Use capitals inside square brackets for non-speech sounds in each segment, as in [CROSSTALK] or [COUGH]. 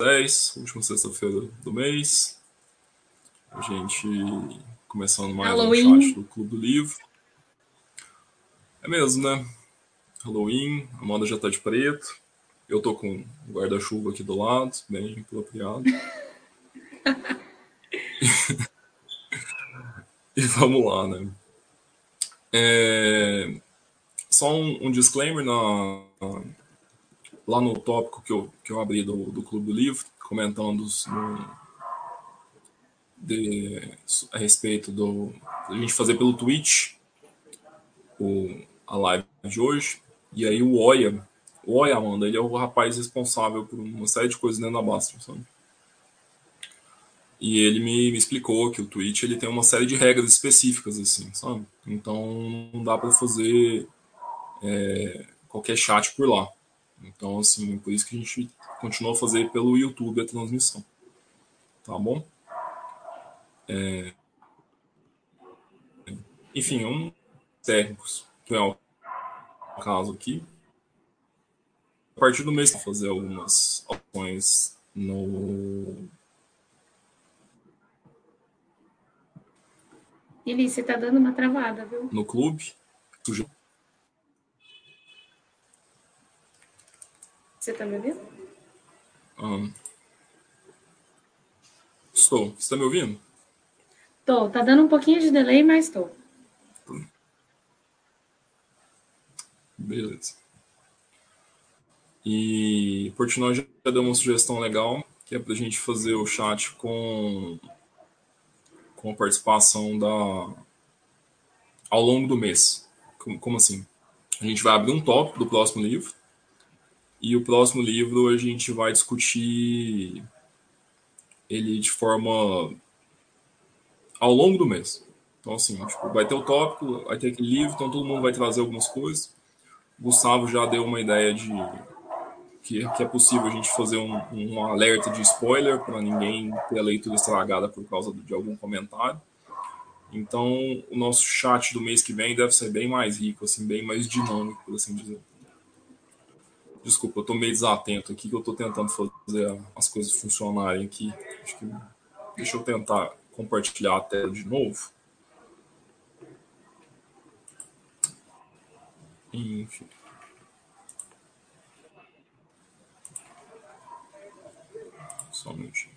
10, última sexta-feira do mês. A gente começando mais Halloween. um chat do Clube do Livro. É mesmo, né? Halloween, a moda já tá de preto. Eu tô com o guarda-chuva aqui do lado, bem apropriado. [LAUGHS] e vamos lá, né? É... Só um, um disclaimer na, lá no tópico que eu, que eu abri do, do Clube do Livro, comentando no, de, a respeito do a gente fazer pelo Twitch o, a live de hoje. E aí o Oia, o Oia, Amanda, ele é o rapaz responsável por uma série de coisas dentro da Basta, sabe? E ele me, me, explicou que o Twitch ele tem uma série de regras específicas, assim, sabe? Então não dá para fazer é, qualquer chat por lá. Então, assim, por isso que a gente continua a fazer pelo YouTube a transmissão. Tá bom? É... Enfim, um técnicos, que é o caso aqui. A partir do mês, fazer algumas opções no. Eli, você tá dando uma travada, viu? No clube. Você tá me ouvindo? Um, estou. Você tá me ouvindo? Tô. Tá dando um pouquinho de delay, mas tô. Beleza. E Portnoy já deu uma sugestão legal, que é para a gente fazer o chat com, com a participação da ao longo do mês. Como, como assim? A gente vai abrir um tópico do próximo livro e o próximo livro a gente vai discutir ele de forma ao longo do mês. Então, assim, tipo, vai ter o tópico, vai ter aquele livro, então todo mundo vai trazer algumas coisas. O Gustavo já deu uma ideia de que, que é possível a gente fazer um, um alerta de spoiler para ninguém ter a leitura estragada por causa de algum comentário. Então, o nosso chat do mês que vem deve ser bem mais rico, assim, bem mais dinâmico, por assim dizer. Desculpa, eu tô meio desatento aqui, que eu tô tentando fazer as coisas funcionarem aqui. Que... Deixa eu tentar compartilhar a tela de novo. Enfim. Só um minutinho.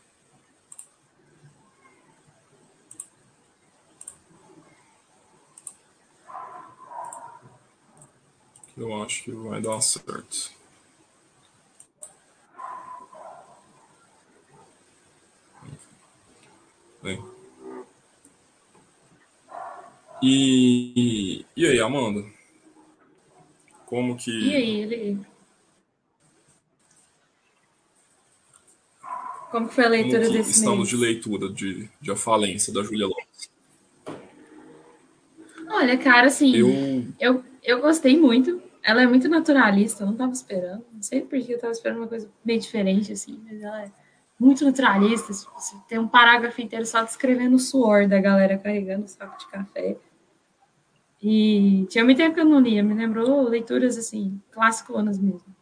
Eu acho que vai dar certo. Bem. E, e aí, Amanda? Como que. E aí, ele. Como foi a leitura Como desse estamos mês? de leitura de, de A Falência, da Julia Lopes? Olha, cara, assim, Eu, eu, eu gostei muito. Ela é muito naturalista, eu não tava esperando. Não sei porque eu tava esperando uma coisa bem diferente, assim, mas ela é muito naturalista. Você tem um parágrafo inteiro só descrevendo o suor da galera carregando o saco de café. E tinha muito tempo que eu não lia, me lembrou leituras assim, classiconas mesmo.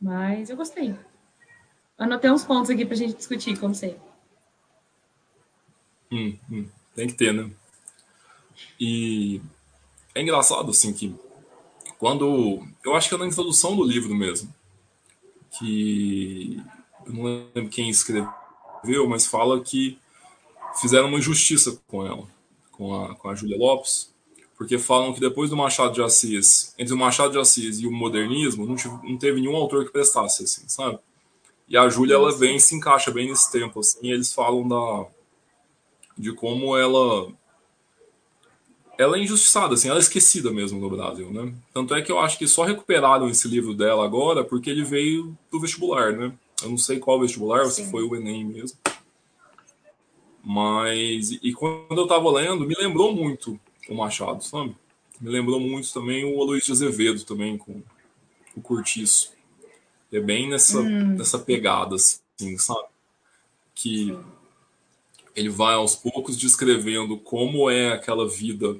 Mas eu gostei. Anotei uns pontos aqui pra gente discutir, como sempre. hum, hum, tem que ter, né? E é engraçado, assim, que quando. Eu acho que é na introdução do livro mesmo. Que. Não lembro quem escreveu, mas fala que fizeram uma injustiça com ela, com a, com a Júlia Lopes, porque falam que depois do Machado de Assis, entre o Machado de Assis e o modernismo, não, tive, não teve nenhum autor que prestasse, assim, sabe? E a Júlia, ela vem se encaixa bem nesse tempo, assim, e eles falam da de como ela ela é injustiçada, assim, ela é esquecida mesmo no Brasil, né? Tanto é que eu acho que só recuperaram esse livro dela agora porque ele veio do vestibular, né? Eu não sei qual vestibular, Sim. se foi o Enem mesmo. Mas, e quando eu tava lendo, me lembrou muito o Machado, sabe? Me lembrou muito também o Aloysio Azevedo, também, com o Curtiço. É bem nessa, hum. nessa pegada, assim, sabe? Que Sim. ele vai aos poucos descrevendo como é aquela vida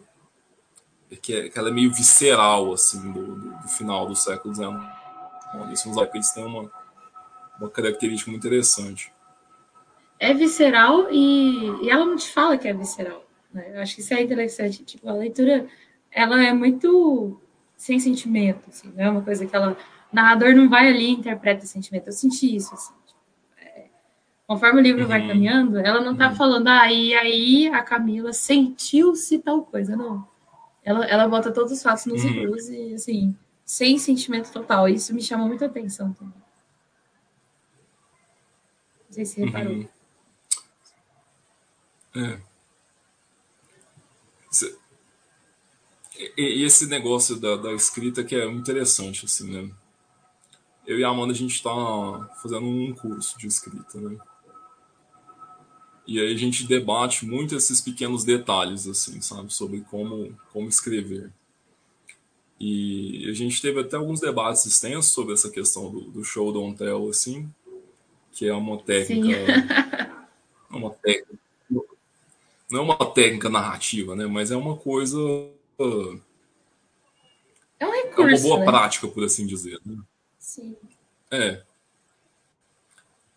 que, é, que ela é meio visceral, assim, do, do, do final do século XIX. Isso nos eles têm uma, uma característica muito interessante. É visceral e, e ela não te fala que é visceral. Né? Eu acho que isso é interessante. Tipo, a leitura, ela é muito sem sentimento, assim, não é uma coisa que ela... O narrador não vai ali e interpreta sentimento. Eu senti isso, assim. Tipo, é, conforme o livro uhum. vai caminhando, ela não tá uhum. falando, ah, e aí a Camila sentiu-se tal coisa, não. Ela, ela bota todos os fatos nos uhum. e, assim, sem sentimento total. Isso me chamou muita atenção também. Não sei se reparou. Uhum. É. E, esse negócio da, da, escrita que é interessante, assim, né? Eu e a Amanda, a gente está fazendo um curso de escrita, né? E aí a gente debate muito esses pequenos detalhes, assim, sabe? Sobre como, como escrever. E a gente teve até alguns debates extensos sobre essa questão do, do show don't tell, assim, que é uma técnica... [LAUGHS] uma técnica não é uma técnica narrativa, né? Mas é uma coisa. É um recurso. É uma boa né? prática, por assim dizer. Né? Sim. É.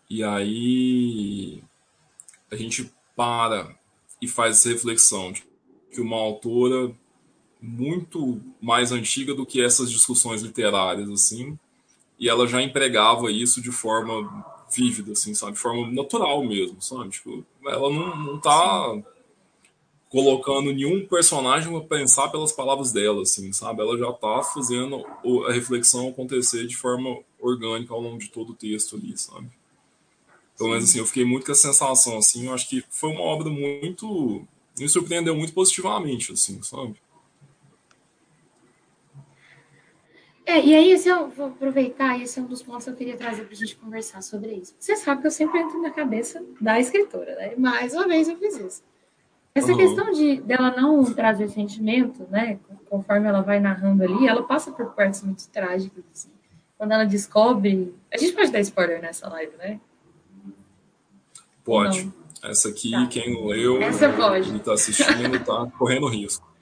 E aí a gente para e faz essa reflexão de que uma autora muito mais antiga do que essas discussões literárias assim, e ela já empregava isso de forma vívida assim, sabe, de forma natural mesmo, sabe? Tipo, ela não, não tá colocando nenhum personagem para pensar pelas palavras dela, assim, sabe? Ela já tá fazendo a reflexão acontecer de forma orgânica ao longo de todo o texto ali, sabe? Pelo menos assim, eu fiquei muito com a sensação, assim, eu acho que foi uma obra muito... me surpreendeu muito positivamente, assim, sabe? É, e aí, esse eu vou aproveitar, esse é um dos pontos que eu queria trazer para a gente conversar sobre isso. Você sabe que eu sempre entro na cabeça da escritora, né? Mais uma vez eu fiz isso. Essa uhum. questão de dela não trazer sentimento, né? Conforme ela vai narrando ali, ela passa por partes muito trágicas. Assim. Quando ela descobre. A gente pode dar spoiler nessa live, né? Pode. Não. Essa aqui, tá. quem leu Essa pode. e está assistindo, está correndo risco. [LAUGHS]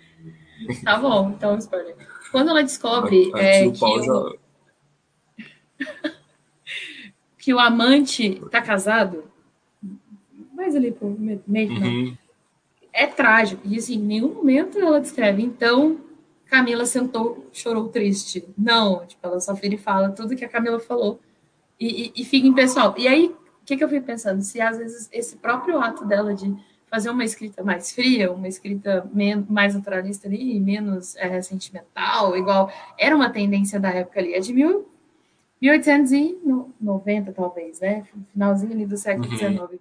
Tá bom, então spoiler. Quando ela descobre aqui é, o que, o... [LAUGHS] Que o amante está casado, mais ali pro meio, uhum é trágico. E assim, em nenhum momento ela descreve, então Camila sentou, chorou triste. Não, tipo, ela só vira e fala tudo que a Camila falou e, e, e fica em pessoal. E aí, o que, que eu fui pensando? Se às vezes esse próprio ato dela de fazer uma escrita mais fria, uma escrita mais naturalista ali, menos é, sentimental, igual era uma tendência da época ali, é de mil, 1890 talvez, né? Finalzinho ali do século XIX. Uhum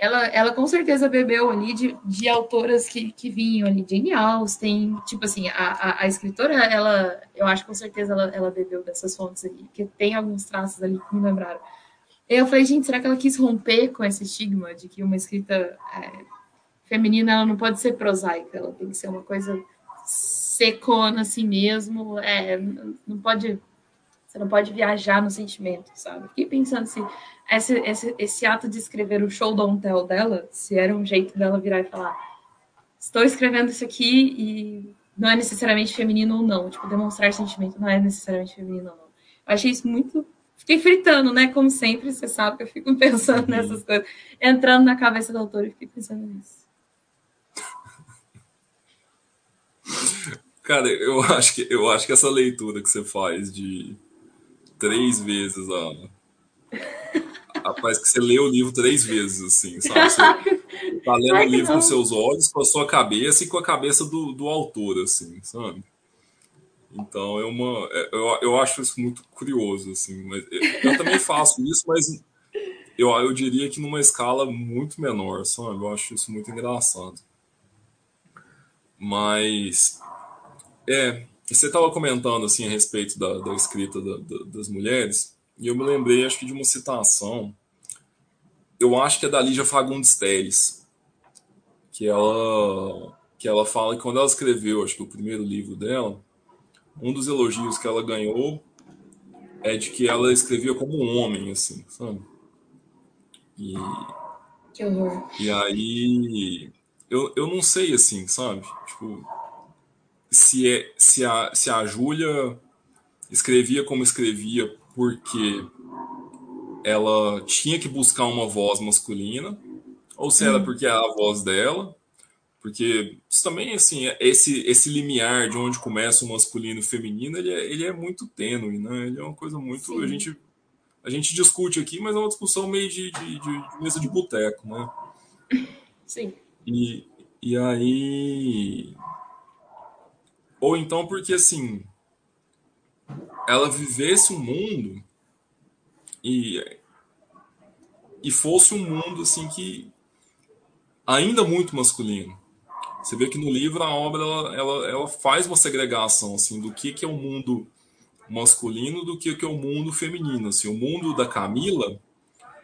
ela, ela com certeza bebeu ali de, de autoras que, que vinham ali, Jane Austen, tipo assim, a, a, a, escritora, ela, eu acho que com certeza ela, ela bebeu dessas fontes ali, porque tem alguns traços ali que me lembraram. Eu falei, gente, será que ela quis romper com esse estigma de que uma escrita é, feminina ela não pode ser prosaica, ela tem que ser uma coisa secona assim mesmo, é, não pode, você não pode viajar no sentimento, sabe? Fiquei pensando se esse, esse, esse ato de escrever o show don't tell dela, se era um jeito dela virar e falar: estou escrevendo isso aqui e não é necessariamente feminino ou não. Tipo, demonstrar sentimento não é necessariamente feminino ou não. Eu achei isso muito. Fiquei fritando, né? Como sempre, você sabe que eu fico [LAUGHS] pensando uhum. nessas coisas, entrando na cabeça do autor e fiquei pensando nisso. Cara, eu [LAUGHS] acho que eu acho que essa leitura que você faz de três vezes a Rapaz, que você lê o livro três vezes, assim, sabe? Você [LAUGHS] tá lendo o livro com seus olhos, com a sua cabeça e com a cabeça do, do autor, assim, sabe? Então é uma. É, eu, eu acho isso muito curioso, assim. Mas eu, também [LAUGHS] faço isso, mas eu, eu diria que numa escala muito menor, sabe? Eu acho isso muito engraçado. Mas. É. Você estava comentando, assim, a respeito da, da escrita da, da, das mulheres. E eu me lembrei, acho que de uma citação, eu acho que é da Lígia Fagundes Teles, que ela, que ela fala que quando ela escreveu, acho que o primeiro livro dela, um dos elogios que ela ganhou é de que ela escrevia como um homem, assim, sabe? E, que horror. E aí, eu, eu não sei, assim, sabe? Tipo, se, é, se a, se a Júlia escrevia como escrevia porque ela tinha que buscar uma voz masculina, ou se era hum. porque era a voz dela, porque isso também, assim, esse, esse limiar de onde começa o masculino e o feminino, ele é, ele é muito tênue, né? Ele é uma coisa muito. A gente, a gente discute aqui, mas é uma discussão meio de, de, de mesa de boteco, né? Sim. E, e aí. Ou então porque, assim, ela vivesse um mundo e, e fosse um mundo, assim, que ainda muito masculino você vê que no livro a obra ela, ela, ela faz uma segregação assim do que, que é o mundo masculino do que, que é o mundo feminino. Assim, o mundo da Camila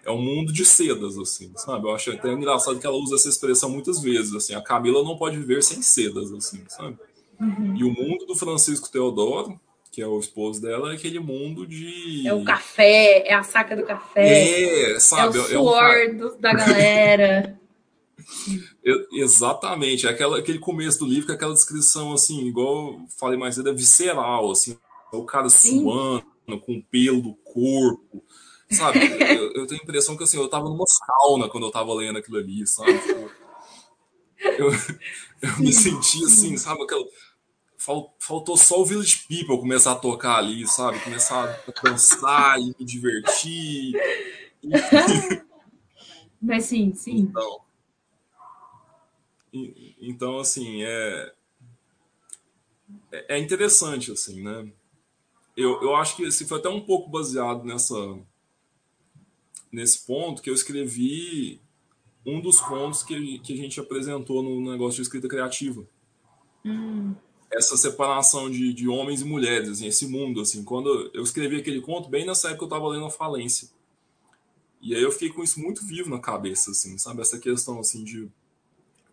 é um mundo de sedas, assim, sabe? Eu acho até engraçado que ela usa essa expressão muitas vezes, assim, a Camila não pode viver sem sedas, assim, sabe? Uhum. E o mundo do Francisco Teodoro, que é o esposo dela, é aquele mundo de... É o café, é a saca do café. É, sabe? É o suor é um... da galera. [LAUGHS] Exatamente, é aquela, aquele começo do livro, com aquela descrição assim, igual falei mais cedo, é visceral, assim, o cara Sim. suando, com o pelo do corpo, sabe? [LAUGHS] eu, eu, tenho a impressão que assim, eu tava numa sauna quando eu tava lendo aquilo ali, sabe? Tipo, eu, [LAUGHS] eu me senti assim, sabe? Aquela, faltou só o Village People começar a tocar ali, sabe? Começar a dançar e me divertir. [LAUGHS] Mas sim, sim. Então, então, assim, é, é, é interessante, assim, né? Eu, eu acho que esse foi até um pouco baseado nessa nesse ponto que eu escrevi um dos pontos que, que a gente apresentou no negócio de escrita criativa. Hum. Essa separação de, de homens e mulheres, assim, esse mundo, assim. Quando eu escrevi aquele conto, bem nessa época eu estava lendo a Falência. E aí eu fiquei com isso muito vivo na cabeça, assim, sabe? Essa questão, assim, de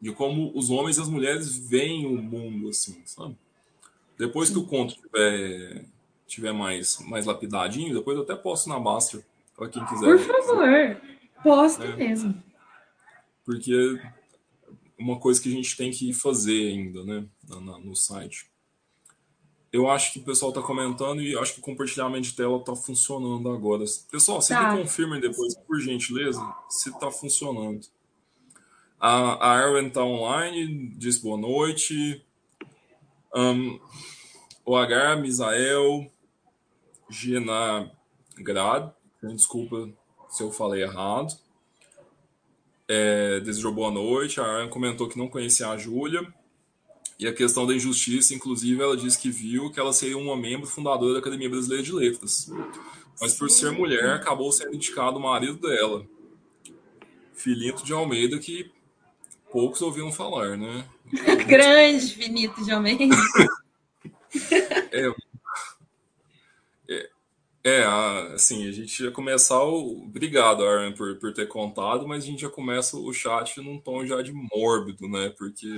de como os homens e as mulheres veem o mundo, assim, sabe? Depois que o conto tiver, tiver mais, mais lapidadinho, depois eu até posto na Basta, para quem quiser. Por favor, posta é, mesmo. Porque uma coisa que a gente tem que fazer ainda, né, na, no site. Eu acho que o pessoal está comentando e acho que o compartilhamento de tela está funcionando agora. Pessoal, vocês tá. me confirmem depois, por gentileza, se está funcionando. A, a Aaron está online, diz boa noite. Um, o H, Misael, Gina Grad, desculpa se eu falei errado. É, desejou boa noite. A Aaron comentou que não conhecia a Júlia. E a questão da injustiça, inclusive, ela disse que viu que ela seria uma membro fundadora da Academia Brasileira de Letras. Mas por ser mulher, acabou sendo indicado o marido dela, Filinto de Almeida, que poucos ouviram falar, né? [LAUGHS] Grande Finito de Almeida. é, é, assim, a gente ia começar o. Obrigado, Aaron, por, por ter contado, mas a gente já começa o chat num tom já de mórbido, né? Porque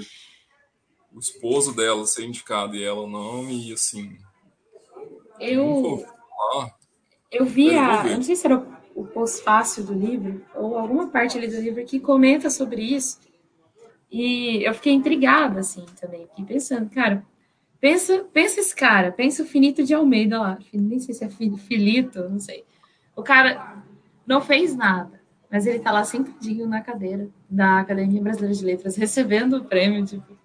o esposo dela ser indicado e ela não, e assim. Eu. Eu vi a. Eu não sei se era o, o pós-fácil do livro, ou alguma parte ali do livro que comenta sobre isso. E eu fiquei intrigada, assim, também. Fiquei pensando, cara, pensa, pensa esse cara, pensa o Finito de Almeida lá. Nem sei se é Filito, não sei. O cara não fez nada, mas ele tá lá sentadinho na cadeira da Academia Brasileira de Letras, recebendo o prêmio, tipo,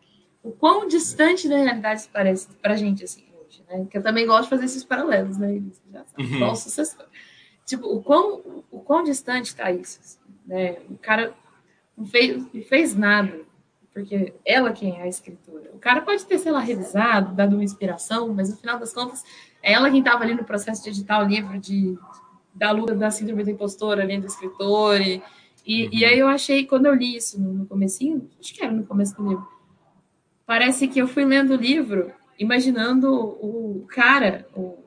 o quão distante da realidade isso parece pra gente, assim, hoje, né? Que eu também gosto de fazer esses paralelos, né? Já sabe, uhum. sucessor. Tipo, o quão, o quão distante tá isso, assim, né? O cara não fez, não fez nada porque ela quem é a escritora. O cara pode ter, sei lá, revisado, dado uma inspiração, mas no final das contas, é ela quem estava ali no processo de editar o livro de, da luta da síndrome do impostor ali do escritor. E, e, uhum. e, aí eu achei, quando eu li isso no, no comecinho, acho que era no começo do livro, parece que eu fui lendo o livro imaginando o cara, o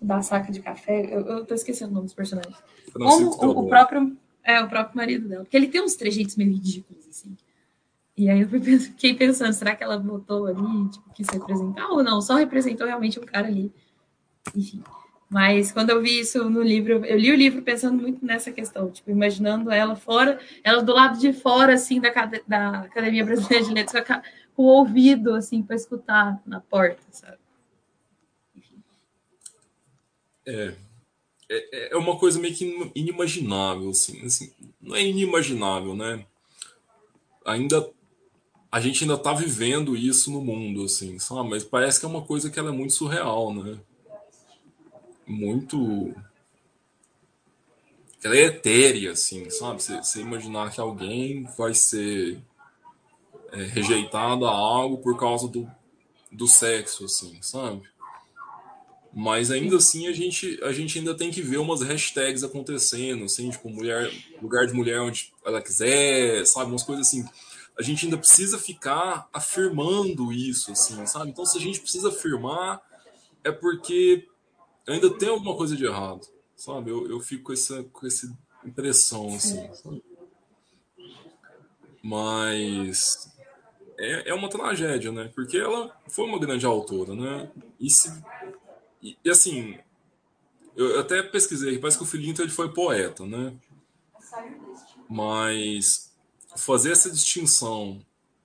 da saca de café, eu, eu tô esquecendo o nome dos personagens. Como o, o, próprio, é, o próprio marido dela. Porque ele tem uns trejeitos meio ridículos, assim. E aí eu fiquei pensando, será que ela botou ali, tipo, quis representar ou não? Só representou realmente um cara ali. Enfim. Mas quando eu vi isso no livro, eu li o livro pensando muito nessa questão, tipo, imaginando ela fora, ela do lado de fora, assim, da, da Academia Brasileira de Letras, com o ouvido, assim, para escutar na porta, sabe? É. é, é uma coisa meio que inimaginável, assim, assim, não é inimaginável, né? Ainda a gente ainda tá vivendo isso no mundo, assim, sabe? Mas parece que é uma coisa que ela é muito surreal, né? Muito ela é etérea, assim, sabe? Você, você imaginar que alguém vai ser é, rejeitado a algo por causa do, do sexo, assim, sabe? Mas ainda assim a gente, a gente ainda tem que ver umas hashtags acontecendo, assim, tipo, mulher, lugar de mulher onde ela quiser, sabe? Umas coisas assim. A gente ainda precisa ficar afirmando isso, assim, sabe? Então, se a gente precisa afirmar, é porque ainda tem alguma coisa de errado, sabe? Eu, eu fico com essa, com essa impressão, assim, sabe? Mas é, é uma tragédia, né? Porque ela foi uma grande autora, né? E se e, e assim, eu até pesquisei, parece que o Filinto ele foi poeta, né? Mas fazer essa distinção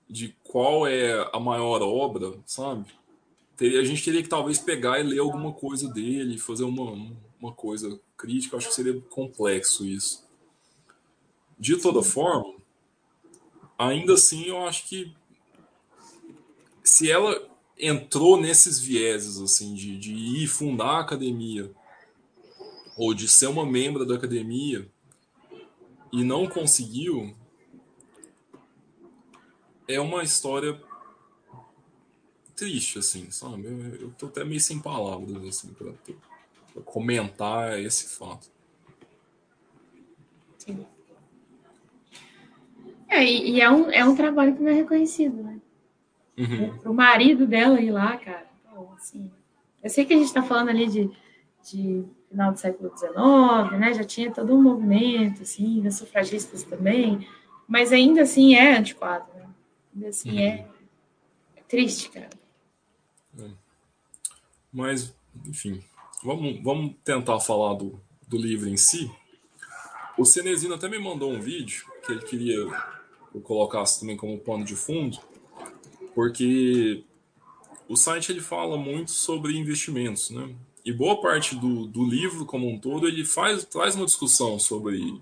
de qual é a maior obra, sabe? A gente teria que talvez pegar e ler alguma coisa dele, fazer uma, uma coisa crítica. Acho que seria complexo isso. De toda forma, ainda assim, eu acho que se ela entrou nesses vieses assim de, de ir fundar a academia ou de ser uma membro da academia e não conseguiu é uma história triste assim sabe eu, eu tô até meio sem palavras assim para comentar esse fato Sim. É, e é um, é um trabalho que não é reconhecido, né? Uhum. Marido dela ir lá, cara. Então, assim, eu sei que a gente está falando ali de, de final do século XIX, né? Já tinha todo um movimento, assim, das sufragistas também, mas ainda assim é antiquado, assim uhum. é, é, triste, cara. É. Mas, enfim, vamos, vamos tentar falar do, do livro em si. O Cenezino até me mandou um vídeo que ele queria que eu colocasse também como pano de fundo porque o site ele fala muito sobre investimentos, né? E boa parte do, do livro como um todo ele faz traz uma discussão sobre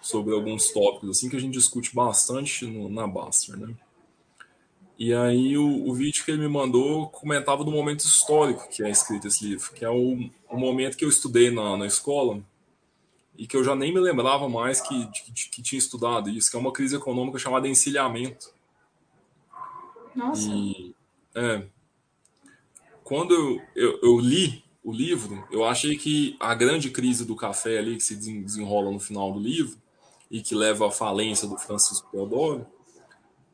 sobre alguns tópicos assim que a gente discute bastante no, na Baster, né? E aí o, o, vídeo que ele me mandou comentava do momento histórico que é escrito esse livro, que é o, o momento que eu estudei na, na escola e que eu já nem me lembrava mais que, de, que tinha estudado isso, que é uma crise econômica chamada encilhamento. Nossa. E, é, quando eu, eu, eu, li o livro, eu achei que a grande crise do café ali, que se desenrola no final do livro, e que leva à falência do Francisco Teodoro,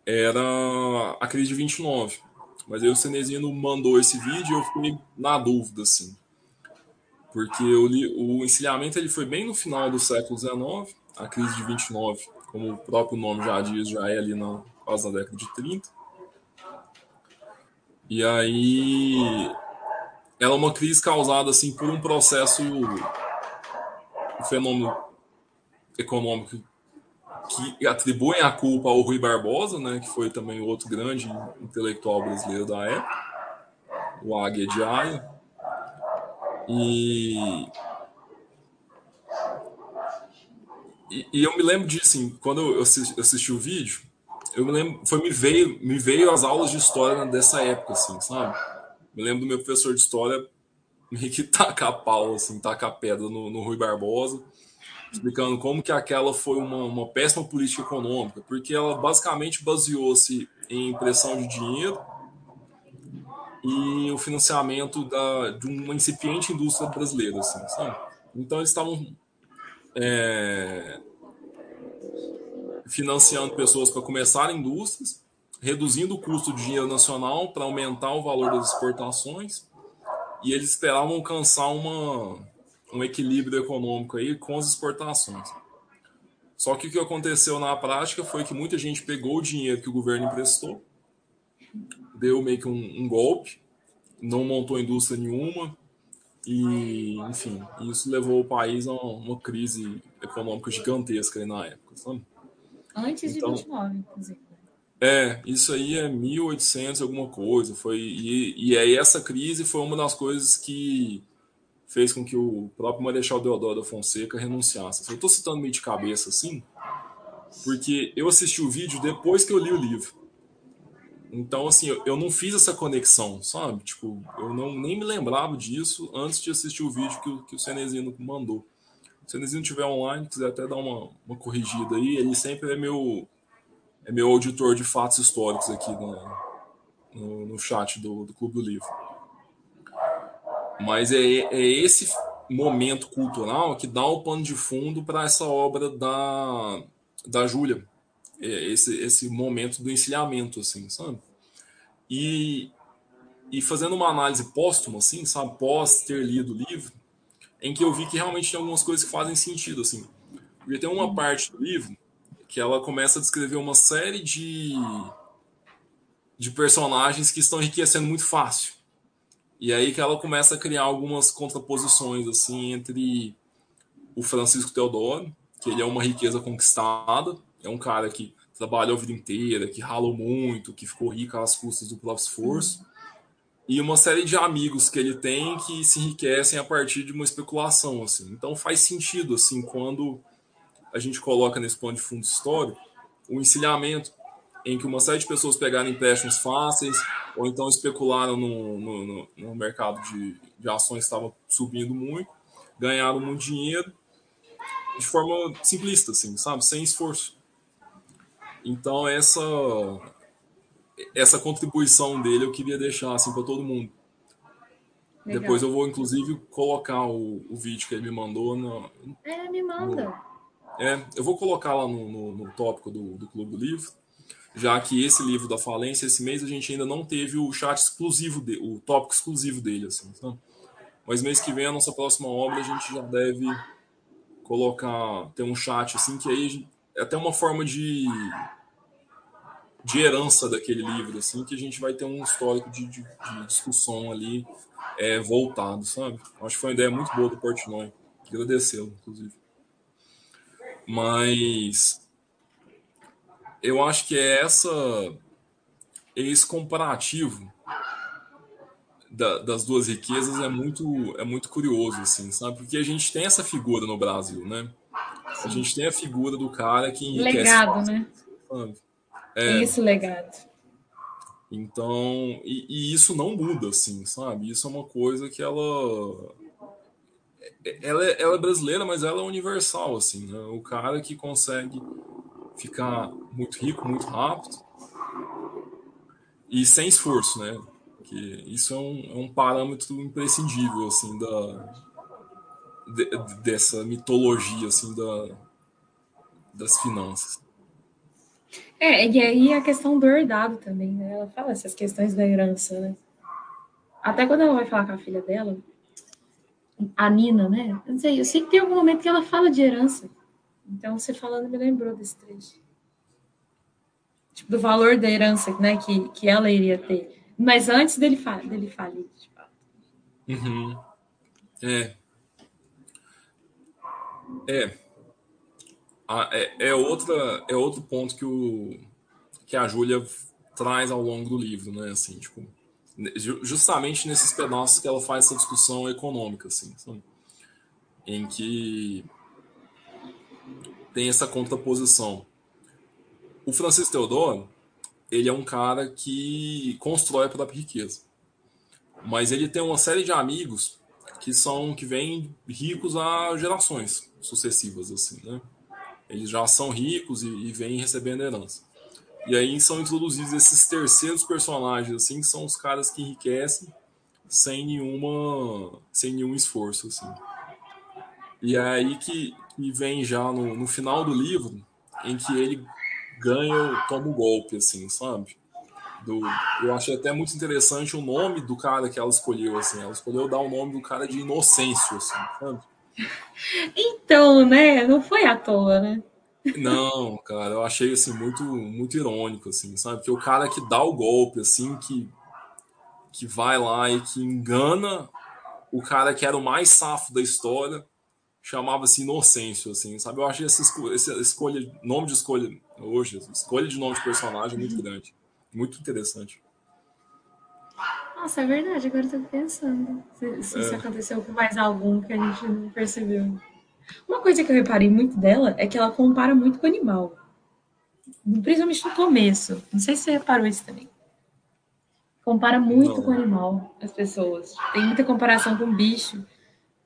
era a crise de 29. Mas aí o Cenezino mandou esse vídeo e eu fiquei na dúvida, assim. Porque li, o encilhamento ele foi bem no final do século XIX, a crise de 29, como o próprio nome já diz, já é ali na, quase na década de 30. E aí ela é uma crise causada assim por um processo um fenômeno econômico que atribuem a culpa ao Rui Barbosa, né, que foi também outro grande intelectual brasileiro da época, o Águia de Aia. E, e, e eu me lembro disso, assim, quando eu assisti, assisti o vídeo, eu me lembro, foi me veio, me veio as aulas de história dessa época, assim, sabe? Me lembro do meu professor de história [LAUGHS] meio que tacar pau, assim, tacar pedra no, no Rui Barbosa, explicando como que aquela foi uma, uma péssima política econômica, porque ela basicamente baseou-se em impressão de dinheiro e o financiamento da, de uma incipiente indústria brasileira, assim, sabe? Então eles estavam é, financiando pessoas para começar indústrias, reduzindo o custo de dinheiro nacional para aumentar o valor das exportações, e eles esperavam alcançar uma, um equilíbrio econômico aí com as exportações. Só que o que aconteceu na prática foi que muita gente pegou o dinheiro que o governo emprestou, deu meio que um, um golpe, não montou indústria nenhuma, e, enfim, isso levou o país a uma, crise econômica gigantesca na época, sabe? Antes então, de 29, inclusive. É, isso aí é 1800 alguma coisa. Foi, e, e aí essa crise foi uma das coisas que fez com que o próprio Marechal Deodoro da Fonseca renunciasse. Eu estou citando meio de cabeça assim, porque eu assisti o vídeo depois que eu li o livro. Então, assim, eu não fiz essa conexão, sabe? Tipo, eu não, nem me lembrava disso antes de assistir o vídeo que, o, que o Cenezino mandou. Se o Cenezino estiver online, quiser até dar uma, uma corrigida aí, ele sempre é meu, é meu auditor de fatos históricos aqui no, no, chat do, do Clube do Livro. Mas é, é esse momento cultural que dá o pano de fundo para essa obra da, da Júlia. É esse, esse momento do encilhamento, assim, sabe? E, e fazendo uma análise póstuma, assim, sabe? Pós ter lido o livro, em que eu vi que realmente tem algumas coisas que fazem sentido, assim. Porque tem uma parte do livro que ela começa a descrever uma série de, de personagens que estão enriquecendo muito fácil. E aí que ela começa a criar algumas contraposições assim entre o Francisco Teodoro, que ele é uma riqueza conquistada, é um cara que trabalhou a vida inteira, que ralou muito, que ficou rico às custas do próprio esforço, e uma série de amigos que ele tem que se enriquecem a partir de uma especulação assim. Então faz sentido assim quando a gente coloca nesse plano de fundo histórico o encilhamento em que uma série de pessoas pegaram empréstimos fáceis ou então especularam no, no, no mercado de, de ações que estava subindo muito, ganharam muito dinheiro de forma simplista, assim, sabe? Sem esforço. Então, essa essa contribuição dele eu queria deixar assim para todo mundo. Legal. Depois eu vou, inclusive, colocar o, o vídeo que ele me mandou. No, é, me manda. No, é, eu vou colocar lá no, no, no tópico do, do Clube do Livro já que esse livro da falência, esse mês a gente ainda não teve o chat exclusivo, de, o tópico exclusivo dele, assim, tá? Mas mês que vem, a nossa próxima obra, a gente já deve colocar, ter um chat, assim, que aí é até uma forma de, de herança daquele livro, assim, que a gente vai ter um histórico de, de, de discussão ali é, voltado, sabe? Acho que foi uma ideia muito boa do Portnoy. Agradecê-lo, inclusive. Mas eu acho que é essa esse comparativo da, das duas riquezas é muito é muito curioso assim sabe? Porque a gente tem essa figura no Brasil né? A gente tem a figura do cara que legado né? sabe? É, isso legado. Então e, e, isso não muda assim sabe? Isso é uma coisa que ela ela é, ela é brasileira mas ela é universal assim né? o cara que consegue ficar muito rico muito rápido e sem esforço, né? Que isso é um, é um parâmetro imprescindível assim da de, dessa mitologia assim da das finanças. É, e aí a questão do herdado também, né? Ela fala essas questões da herança, né? Até quando ela vai falar com a filha dela, a Nina, né? Eu, sei, eu sei que tem algum momento que ela fala de herança. Então, você falando me lembrou desse trecho. Tipo, do valor da herança né, que, que ela iria ter. Mas antes dele, fa dele falir, de fato. Uhum. É. É. Ah, é. É, outra, é outro ponto que, o, que a Júlia traz ao longo do livro, né? Assim, tipo, justamente nesses pedaços que ela faz essa discussão econômica, assim, sabe? em que tem essa contraposição. O Francisco Teodoro, ele é um cara que constrói a própria riqueza. Mas ele tem uma série de amigos que são que vêm ricos há gerações sucessivas assim, né? Eles já são ricos e, e vêm recebendo herança. E aí são introduzidos esses terceiros personagens assim, que são os caras que enriquecem sem nenhuma sem nenhum esforço assim. E é aí que, que vem já no, no final do livro, em que ele ganha, toma o golpe, assim, sabe? Do, eu achei até muito interessante o nome do cara que ela escolheu, assim. Ela escolheu dar o nome do cara de Inocêncio, assim, sabe? Então, né? Não foi à toa, né? Não, cara, eu achei assim muito muito irônico assim, sabe? Que o cara que dá o golpe assim, que que vai lá e que engana o cara que era o mais safo da história chamava-se Inocêncio, assim, sabe? Eu achei essa escolha, essa escolha, nome de escolha hoje, escolha de nome de personagem muito grande, muito interessante. Nossa, é verdade, agora eu tô pensando. Se, se isso É, aconteceu com mais algum que a gente não percebeu. Uma coisa que eu reparei muito dela é que ela compara muito com o animal. Principalmente no começo. Não sei se você reparou isso também. Compara muito com o não. animal, as pessoas. Tem muita comparação com o bicho.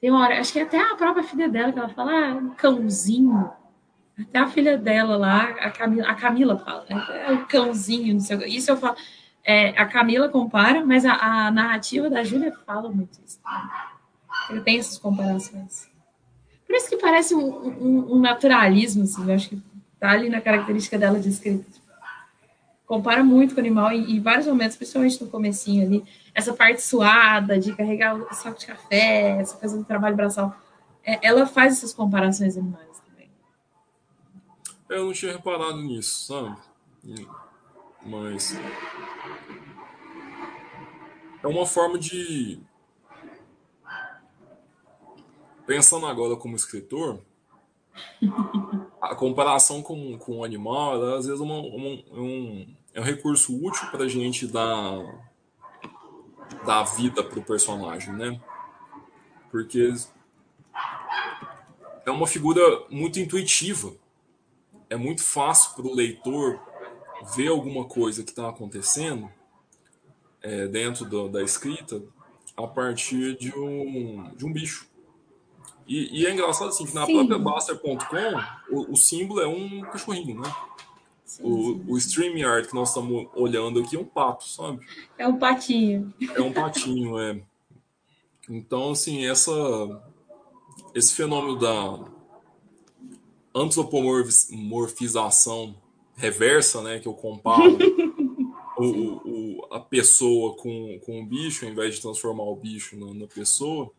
Tem uma hora, acho que até a própria filha dela, que ela fala, ah, cãozinho. Até a filha dela lá, a Camila, a Camila fala, né? É o cãozinho, não sei o quê. Isso eu falo. é, a Camila compara, mas a, a narrativa da Júlia fala muito isso. Ele tem essas comparações. Por isso que parece um, um- um naturalismo, assim, eu acho que tá ali na característica dela de escrita. Compara muito com o animal em, em vários momentos, principalmente no comecinho ali. Essa parte suada de carregar o saco de café, essa coisa do trabalho braçal. É, ela faz essas comparações animais também. Eu não tinha reparado nisso, sabe? Mas é uma forma de. Pensando agora como escritor, [LAUGHS] a comparação com, com o animal, ela, às vezes, é, uma- uma- é um, é um recurso útil para a gente dar, dar vida para o personagem, né? Porque é uma figura muito intuitiva. É muito fácil para o leitor ver alguma coisa que está acontecendo é, dentro do- da escrita a partir de um, de um bicho. E, e é engraçado assim que na própria Sim, Baster.com o, o símbolo é um cachorrinho, né? sim, O, sim. o StreamYard que nós estamos olhando aqui é um pato, sabe? É um patinho. É um patinho, é. Então, assim, essa, esse fenômeno da antropomorfização reversa, né, que eu comparo [LAUGHS] o, o- o- a pessoa com, com o bicho, ao invés de transformar o bicho na, na pessoa,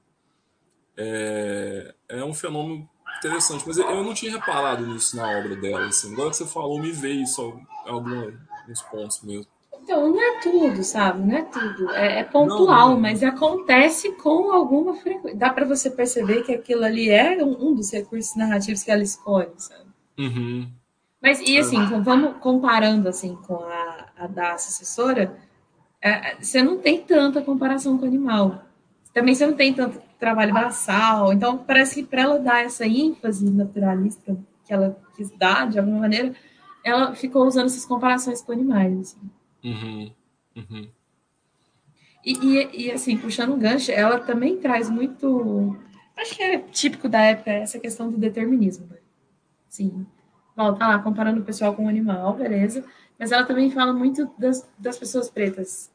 é, é um fenômeno interessante. Mas eu não tinha reparado nisso na obra dela. Assim. Agora que você falou, me veio alguma- alguns pontos mesmo. Então, não é tudo, sabe? Não é tudo. É, é Não, não pontual, é. mas acontece com alguma frequência. Dá para você perceber que aquilo ali é um, um dos recursos narrativos que ela escolhe, sabe? Uhum. Mas, e É. assim, então, vamos comparando assim com a, a da sucessora, é, é, você não tem tanta comparação com o animal. Também você não tem tanto trabalho braçal. Então, parece que para ela dar essa ênfase naturalista que ela quis dar, de alguma maneira, ela ficou usando essas comparações com animais. Assim. Uhum. Uhum. E, e, e, assim, puxando um gancho, ela também traz muito. Acho que é típico da época essa questão do determinismo. Né? Sim. Tá lá comparando o pessoal com o animal, beleza. Mas ela também fala muito das, das pessoas pretas.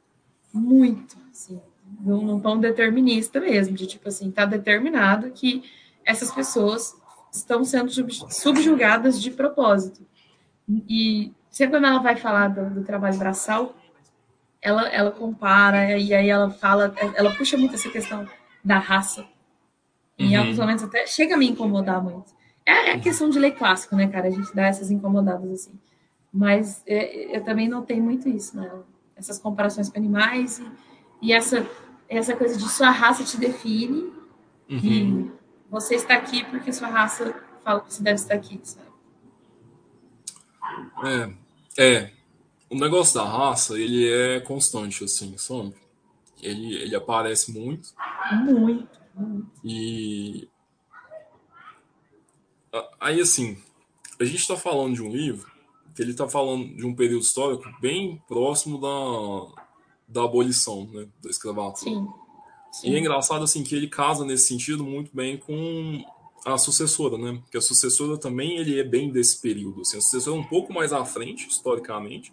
Muito, assim. Num, num tom determinista mesmo, de tipo assim, tá determinado que essas pessoas estão sendo subjugadas de propósito. E sempre quando ela vai falar do, do trabalho braçal, ela, ela compara e aí ela fala, ela puxa muito essa questão da raça. Em Uhum. alguns momentos até chega a me incomodar muito. É, é questão de lei clássico, né, cara? A gente dá essas incomodadas assim. Mas é, eu também notei muito isso, né? Essas comparações com animais e, e essa, essa coisa de sua raça te define Uhum. e você está aqui porque sua raça fala que você deve estar aqui, sabe? É, é. O negócio da raça, ele é constante, assim, sabe? Ele, ele aparece muito Muito, muito. e... Aí, assim, a gente tá falando de um livro que ele tá falando de um período histórico bem próximo da, da abolição, né, da escravatura. Sim, E é sim. engraçado, assim, que ele casa nesse sentido muito bem com a sucessora, né? Porque a sucessora também, ele é bem desse período, assim. A sucessora é um pouco mais à frente, historicamente,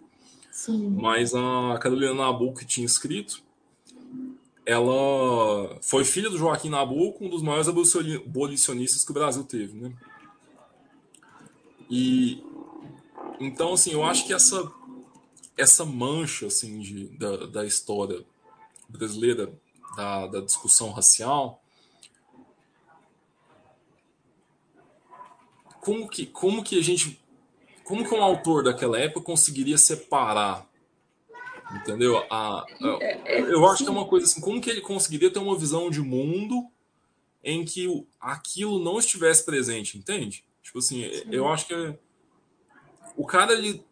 Sim, Mas a Carolina Nabuco que tinha escrito, ela foi filha do Joaquim Nabuco, um dos maiores abolicioni- abolicionistas que o Brasil teve, né? E então assim, eu acho que essa essa mancha assim de, da, da história brasileira da, da discussão racial, como que como que a gente como que um autor daquela época conseguiria separar Entendeu? A, a- é, eu acho que é uma coisa assim, como que ele conseguiria ter uma visão de mundo em que aquilo não estivesse presente, entende? Tipo assim, eu sim. acho que o cara ele